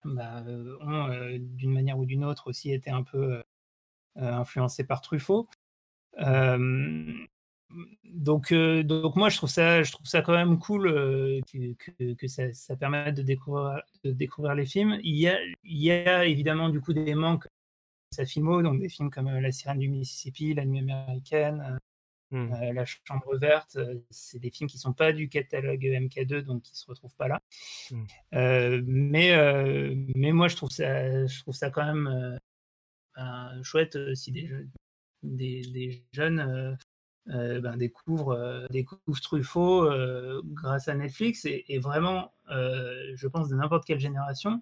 bah, euh, ont, euh, d'une manière ou d'une autre, aussi été un peu euh, influencés par Truffaut. donc, donc moi, je trouve ça, je trouve ça quand même cool que, ça, permette de découvrir, de découvrir les films. Il y, a, il y a évidemment du coup des manques sa filmo, donc des films comme La sirène du Mississippi, La nuit américaine, Mmh. Euh, la Chambre verte, euh, c'est des films qui sont pas du catalogue MK2, donc qui se retrouvent pas là. Mmh. Euh, mais, mais moi, je trouve ça, je trouve ça quand même chouette si des, des, des jeunes ben, découvrent, découvrent Truffaut grâce à Netflix. Et, vraiment, je pense de n'importe quelle génération,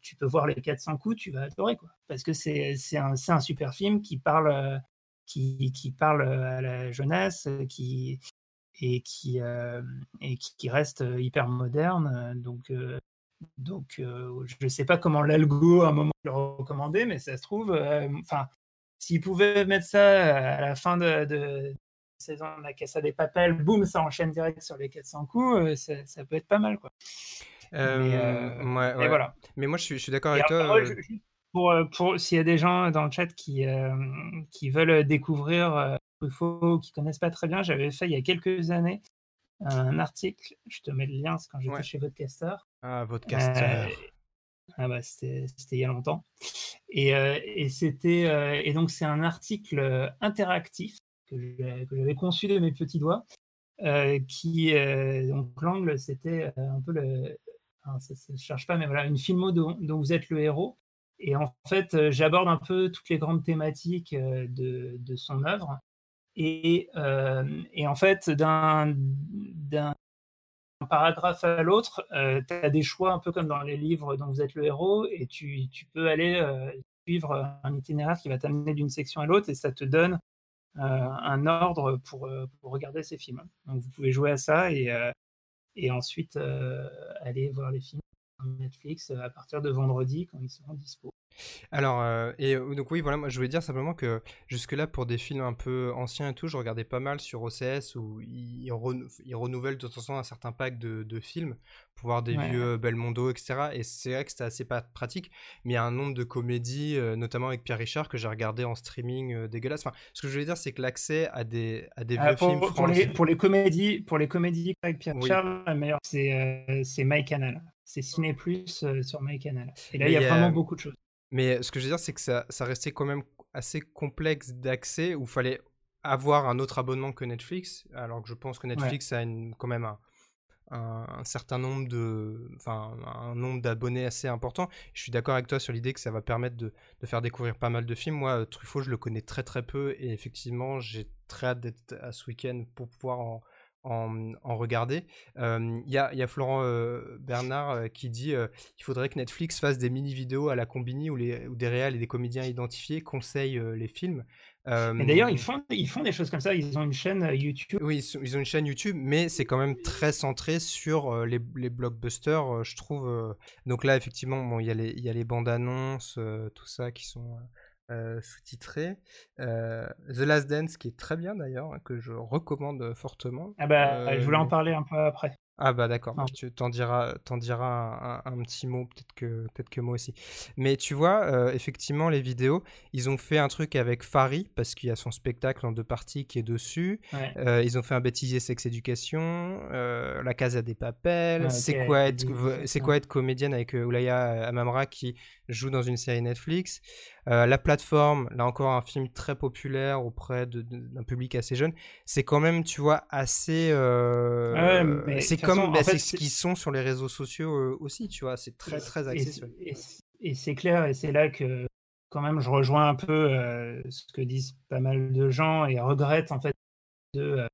tu peux voir les 400 coups, tu vas adorer. Quoi. Parce que c'est un, un, super film qui parle qui, qui parle à la jeunesse, qui, et, qui, et qui reste hyper moderne. Donc, donc je ne sais pas comment l'algo à un moment le recommander, mais ça se trouve, enfin, s'ils pouvaient mettre ça à la fin de, de saison de la Casa des Papels, boum, ça enchaîne direct sur les 400 coups, ça, ça peut être pas mal, quoi. mais, voilà. Mais moi, je suis, je suis d'accord avec toi euh, pour s'il y a des gens dans le chat qui, euh, qui veulent découvrir euh, Truffaut, qui connaissent pas très bien, j'avais fait il y a quelques années un article, je te mets le lien, c'est quand j'étais chez Vodcaster. Ah, Vodcaster. ah bah, c'était il y a longtemps. Et, et c'était et donc c'est un article interactif que j'avais conçu de mes petits doigts, qui donc l'angle c'était un peu le, ça, ne cherche pas, mais voilà, une filmo dont, dont, vous êtes le héros. Et en fait, euh, j'aborde un peu toutes les grandes thématiques euh, de, son œuvre. Et, euh, en fait, d'un paragraphe à l'autre, tu as des choix un peu comme dans les livres dont vous êtes le héros, et tu, peux aller suivre un itinéraire qui va t'amener d'une section à l'autre, et ça te donne un ordre pour, regarder ces films. Donc vous pouvez jouer à ça et ensuite aller voir les films. Netflix euh, à partir de vendredi quand ils seront dispo. Alors, euh, et euh, donc oui, voilà, moi je voulais dire simplement que jusque-là, pour des films un peu anciens et tout, je regardais pas mal sur OCS où ils, renouvellent de temps en temps un certain pack de, films pour voir des vieux Belmondo, etc. Et c'est vrai que c'était assez pas pratique, mais il y a un nombre de comédies, notamment avec Pierre Richard, que j'ai regardé en streaming dégueulasse. Enfin, ce que je voulais dire, c'est que l'accès à des, à des ah, vieux films pour les, pour les comédies, pour les comédies avec Pierre Richard, la meilleure, c'est c'est MyCanal c'est Ciné Plus euh, sur MyCanal. Et là, il y a vraiment beaucoup de choses. Mais ce que je veux dire, c'est que ça, ça restait quand même assez complexe d'accès où il fallait avoir un autre abonnement que Netflix, alors que je pense que Netflix a une, quand même un, un, certain nombre de, enfin, un nombre d'abonnés assez important. Je suis d'accord avec toi sur l'idée que ça va permettre de, de, faire découvrir pas mal de films. Moi, euh, Truffaut, je le connais très très peu et effectivement, j'ai très hâte d'être à ce week-end pour pouvoir en, en, regarder. Il y, a, Florent Bernard qui dit il faudrait que Netflix fasse des mini-vidéos à la Combini où, les, des réels et des comédiens identifiés conseillent les films. Et d'ailleurs, ils font, ils font des choses comme ça. Ils ont une chaîne YouTube. Oui, ils, ont une chaîne YouTube, mais c'est quand même très centré sur les, les, blockbusters, je trouve. Donc là, effectivement, bon, il y, y, a les bandes annonces, tout ça qui sont euh, sous-titré. Euh, The Last Dance, qui est très bien d'ailleurs, que je recommande fortement. Ah bah, je voulais en euh, parler un peu après. Ah bah d'accord, tu t'en diras, t'en diras un, petit mot, peut-être que, peut-être que moi aussi. Mais tu vois, euh, effectivement, les vidéos, ils ont fait un truc avec Fari, parce qu'il y a son spectacle en deux parties qui est dessus. Euh, ils ont fait un bêtisier sexe éducation, euh, La Casa des Papels, c'est quoi, être, c'est quoi être comédienne avec Oulaya Amamra qui joue dans une série Netflix. Euh, la plateforme, là encore un film très populaire auprès d'un public assez jeune. C'est quand même, tu vois, assez. Euh, c'est comme bah, ce qu'ils sont sur les réseaux sociaux euh, aussi, tu vois. C'est très très axé Et, c'est clair, et c'est là que quand même je rejoins un peu ce que disent pas mal de gens et regrettent en fait de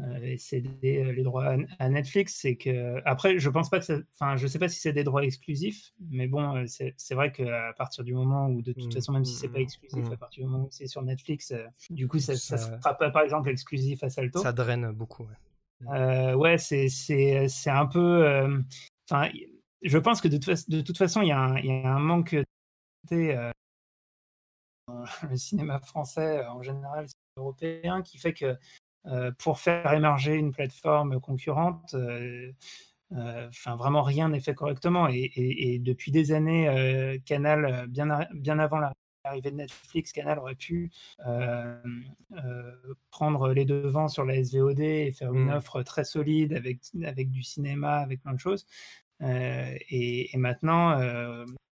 euh, céder euh, les droits à, Netflix, c'est que après, je pense pas que, enfin, je sais pas si c'est des droits exclusifs, mais bon, euh, c'est vrai qu'à partir du moment où, de toute mmh, façon, même si c'est pas mmh, exclusif, mmh. à partir du moment où c'est sur Netflix, du coup, ça, ça, sera pas, par exemple, exclusif à Salto. Ça draine beaucoup. Ouais, ouais c'est c'est un peu, enfin, je pense que de, de toute façon, il y, a un, y a un manque de le cinéma français en général européen qui fait que euh, pour faire émerger une plateforme concurrente. Euh, euh, enfin, vraiment rien n'est fait correctement. Et, depuis des années, Canal, bien, bien avant l'arrivée de Netflix, Canal aurait pu prendre les devants sur la SVOD et faire une mmh. offre très solide avec, avec du cinéma, avec plein de choses. et, maintenant,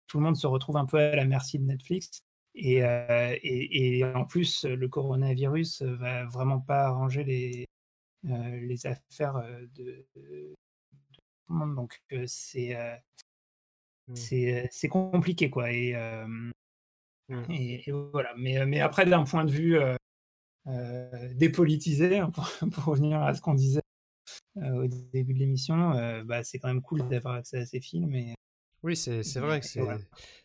tout le monde se retrouve un peu à la merci de Netflix. Euh, et, et, en plus, le coronavirus va vraiment pas arranger les, euh, les affaires euh, de, tout le monde. Donc, c'est mmh. c'est compliqué, quoi. Et, mmh. et, voilà. Mais, mais après, d'un point de vue dépolitisé, hein, pour, pour, revenir à ce qu'on disait au début de l'émission, bah, c'est quand même cool d'avoir accès à ces films. Et, oui, c'est vrai que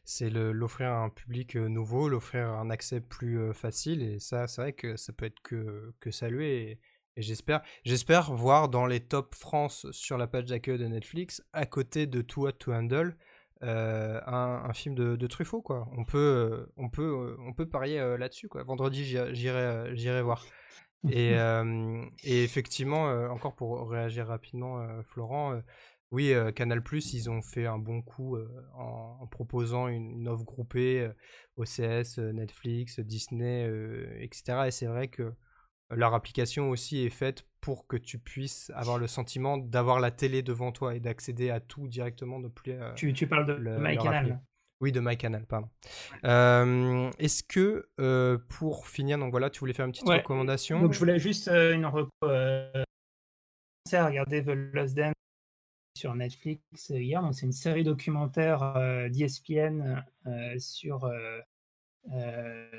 c'est l'offrir à un public nouveau, l'offrir un accès plus facile, et ça, c'est vrai que ça peut être que, que salué. Et, j'espère j'espère voir dans les top France sur la page d'accueil de Netflix, à côté de Too Hot to Handle, un, un, film de, de, Truffaut, quoi. On peut, on peut, on peut parier là-dessus, quoi. Vendredi, j'irai voir. Et, et effectivement, encore pour réagir rapidement, Florent, oui, Canal+, ils ont fait un bon coup en, proposant une, offre groupée OCS, Netflix, Disney, etc. Et c'est vrai que leur application aussi est faite pour que tu puisses avoir le sentiment d'avoir la télé devant toi et d'accéder à tout directement de plus. tu, tu, parles de MyCanal Oui, de MyCanal, pardon. Est-ce que pour finir, donc voilà, tu voulais faire une petite recommandation Donc je voulais juste une recommandation. à regarder The Lost Dance sur Netflix hier. C'est une série documentaire euh, d'ESPN euh, sur, euh,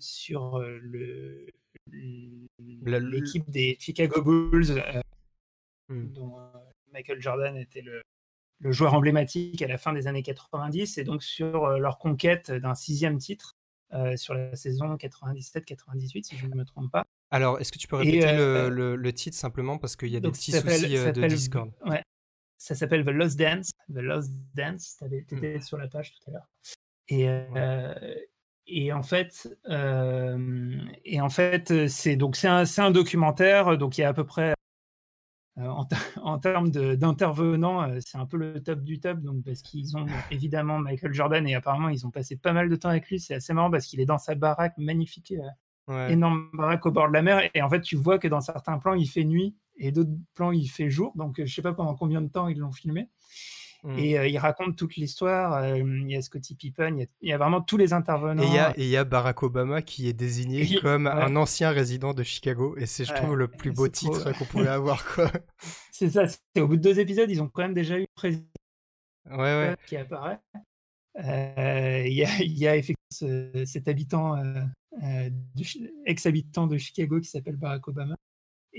sur le, l'équipe des Chicago Bulls, hmm. dont Michael Jordan était le, le, joueur emblématique à la fin des années 90, et donc sur leur conquête d'un sixième titre. sur la saison 97-98, si je ne me trompe pas. Alors, est-ce que tu peux répéter le, le, titre simplement? Parce qu'il y a des petits soucis de Discord ouais, ça s'appelle The Lost Dance. The Lost Dance. Tu étais hmm. sur la page tout à l'heure. Et, euh, et en fait, euh, et en fait, c'est donc c'est un, un, documentaire. Donc il y a à peu près euh, en, en, termes d'intervenants, c'est un peu le top du top. Donc parce qu'ils ont évidemment Michael Jordan et apparemment ils ont passé pas mal de temps avec lui. C'est assez marrant parce qu'il est dans sa baraque magnifique. énorme baraque au bord de la mer et en fait tu vois que dans certains plans il fait nuit et d'autres plans il fait jour. Donc je sais pas pendant combien de temps ils l'ont filmé. Mmh. Et euh, il raconte toute l'histoire. Euh, il y a Scottie Pippen, il y, a vraiment tous les intervenants. Et il y, a Barack Obama qui est désigné comme un ancien résident de Chicago. Et c'est, je trouve, le plus beau titre qu'on pouvait avoir. Quoi. c'est ça. Au bout de deux épisodes, ils ont quand même déjà eu le président ouais, qui apparaît. Euh, il y, a, y, a, effectivement cet habitant, ex-habitant de Chicago qui s'appelle Barack Obama.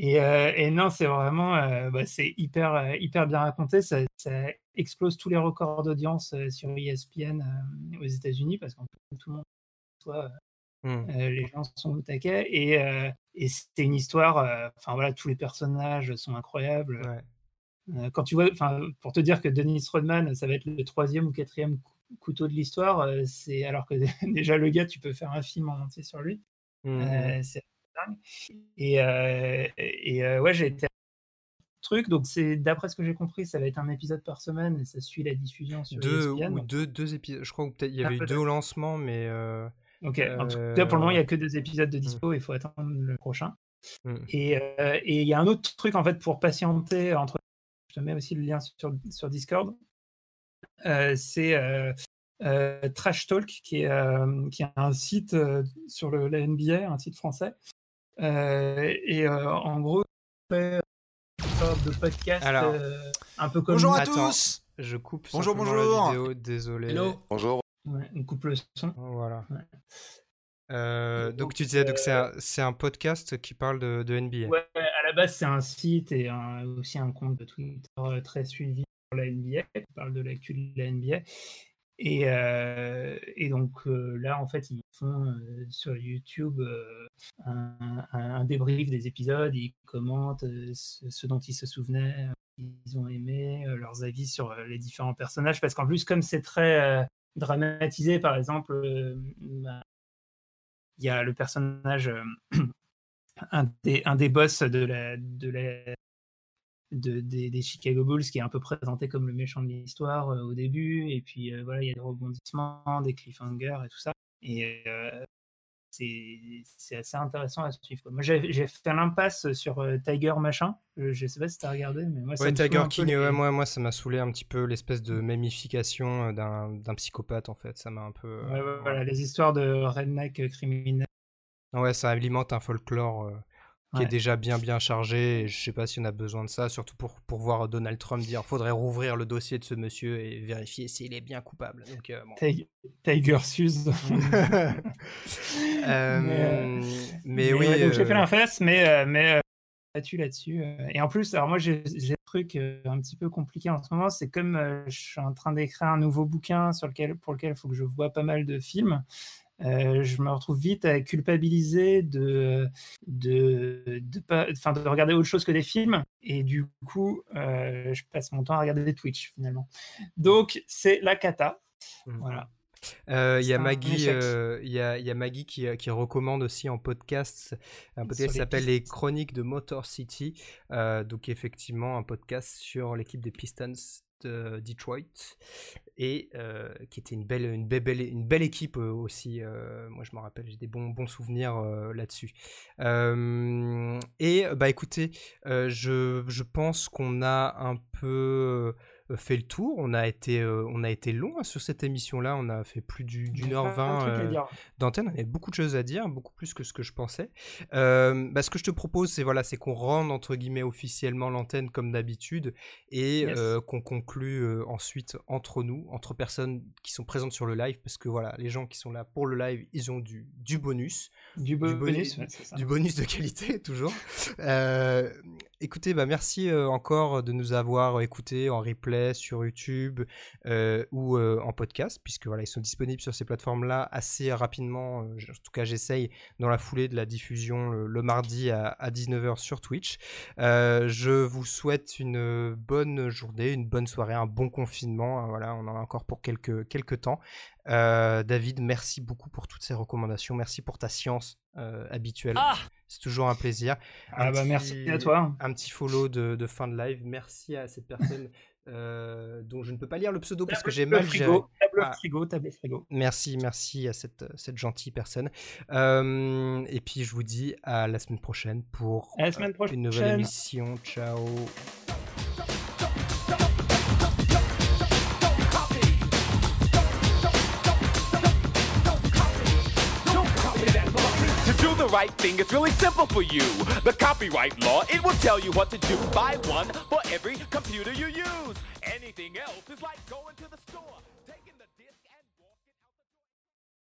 Euh, et, non, c'est vraiment, euh, bah, c'est hyper, euh, hyper bien raconté. Ça, explose tous les records d'audience sur ESPN aux États-Unis parce qu'en tout le monde, soit, mmh. les gens sont au taquet. Et, et c'est une histoire. Enfin voilà, tous les personnages sont incroyables. quand tu vois, enfin, pour te dire que Dennis Rodman, ça va être le troisième ou quatrième couteau de l'histoire, c'est alors que déjà le gars, tu peux faire un film en entier sur lui. Mmh, mmh. Et, euh, et euh, ouais, j'ai été truc. Donc, c'est d'après ce que j'ai compris, ça va être un épisode par semaine et ça suit la diffusion sur deux, ESPN. Ou deux, deux épisodes. Je crois qu'il y avait Ah, eu deux au lancement, mais. euh, Ok, en tout cas, pour le moment, il n'y a que deux épisodes de dispo, il faut attendre le prochain. hmm. Et euh, et il y a un autre truc, en fait, pour patienter entre. Je te mets aussi le lien sur, sur Discord. Euh, c'est euh, euh, Trash Talk, qui est, euh, qui est un site euh, sur le, la NBA, un site français. Euh, et euh, en gros, fait de podcast Alors, euh, un peu comme Bonjour à Attends. tous Je coupe Bonjour, simplement la bonjour. vidéo, désolé. Hello Bonjour. Ouais, on coupe le son. Voilà. Ouais. Euh, donc, Donc, tu disais donc c'est euh, un, c'est un podcast qui parle de, de NBA. Ouais, à la base, c'est un site et un- aussi un compte de Twitter très suivi sur la NBA, qui parle de l'actu de la NBA. Et, euh, et donc euh, là, en fait, ils font euh, sur YouTube un, débrief des épisodes, ils commentent ce, dont ils se souvenaient, ils ont aimé, leurs avis sur les différents personnages, parce qu'en plus, comme c'est très dramatisé, par exemple, bah, il y a le personnage un des, un des boss de la, de la, de, des, des Chicago Bulls qui est un peu présenté comme le méchant de l'histoire euh, au début. Et puis euh, voilà, il y a des rebondissements, des cliffhangers et tout ça. Et euh, c'est assez intéressant à suivre. quoi. Moi, j'ai fait l'impasse sur Tiger machin. Je, je sais pas si t'as regardé, mais moi, ça Ouais, saoule Tiger King, les- ouais, moi, moi, ça m'a saoulé un petit peu l'espèce de mémification d'un psychopathe, en fait. Ça m'a un peu. Ouais, voilà. les histoires de redneck criminels. Ouais, ça alimente un folklore euh, qui est déjà bien bien chargé. Je sais pas si on a besoin de ça, surtout pour, pour voir Donald Trump dire faudrait rouvrir le dossier de ce monsieur et vérifier s'il est bien coupable. Donc, euh, bon. Ti- Tiger Suze. Euh, Mais, mais, oui. ouais, donc j'ai euh, fait l'inverse, mais, euh, mais euh, là-dessus, euh, et en plus, alors moi, j'ai un truc euh, un petit peu compliqué en ce moment. C'est comme euh, je suis en train d'écrire un nouveau bouquin sur lequel, pour lequel il faut que je vois pas mal de films. Euh, je me retrouve vite à culpabiliser de de de, pas, de regarder autre chose que des films et du coup euh, je passe mon temps à regarder des Twitch finalement donc c'est la cata Mhm. voilà Euh, Il y a Maggie, euh, il y a, il y a Maggie qui, qui recommande aussi en podcast un podcast qui s'appelle Les. Chroniques de Motor City. Euh, donc effectivement un podcast sur l'équipe des Pistons de Detroit et euh, qui était une belle, une belle, une belle équipe euh, aussi. euh, moi je me rappelle, j'ai des bons, bons souvenirs euh, là-dessus. Euh, et bah écoutez, euh, je, je pense qu'on a un peu euh, fait le tour. On a été, euh, on a été long hein, sur cette émission-là. On a fait plus du- d'une heure vingt euh, d'antenne. On avait beaucoup de choses à dire, beaucoup plus que ce que je pensais. Euh, bah, ce que je te propose, c'est voilà, c'est qu'on rende entre guillemets officiellement l'antenne comme d'habitude et Yes. euh, qu'on conclue euh, ensuite entre nous, entre personnes qui sont présentes sur le live, parce que voilà, les gens qui sont là pour le live, ils ont du, du bonus du, bo- du bonus- ouais, du bonus de qualité toujours. Écoutez, bah merci euh, encore de nous avoir écoutés en replay sur YouTube euh, ou euh, en podcast, puisque voilà, ils sont disponibles sur ces plateformes-là assez rapidement. en tout cas, j'essaye dans la foulée de la diffusion le, mardi à, à 19h sur Twitch. Je vous souhaite une bonne journée, une bonne soirée, un bon confinement. Voilà, on en a encore pour quelques, quelques temps. Euh, David, merci beaucoup pour toutes ces recommandations. Merci pour ta science euh, habituelle. C'est toujours un plaisir. Ah Un bah petit- merci à toi. Un petit follow de, de fin de live. Merci à cette personne euh, dont je ne peux pas lire le pseudo parce que j'ai mal géré. frigo, table Ah. frigo, table frigo. Merci, merci à cette, cette gentille personne. Euh, et puis je vous dis à la semaine prochaine pour À la semaine une nouvelle émission. Ciao. Right thing is really simple for you. The copyright law, it will tell you what to do. Buy one for every computer you use. Anything else is like going to the store.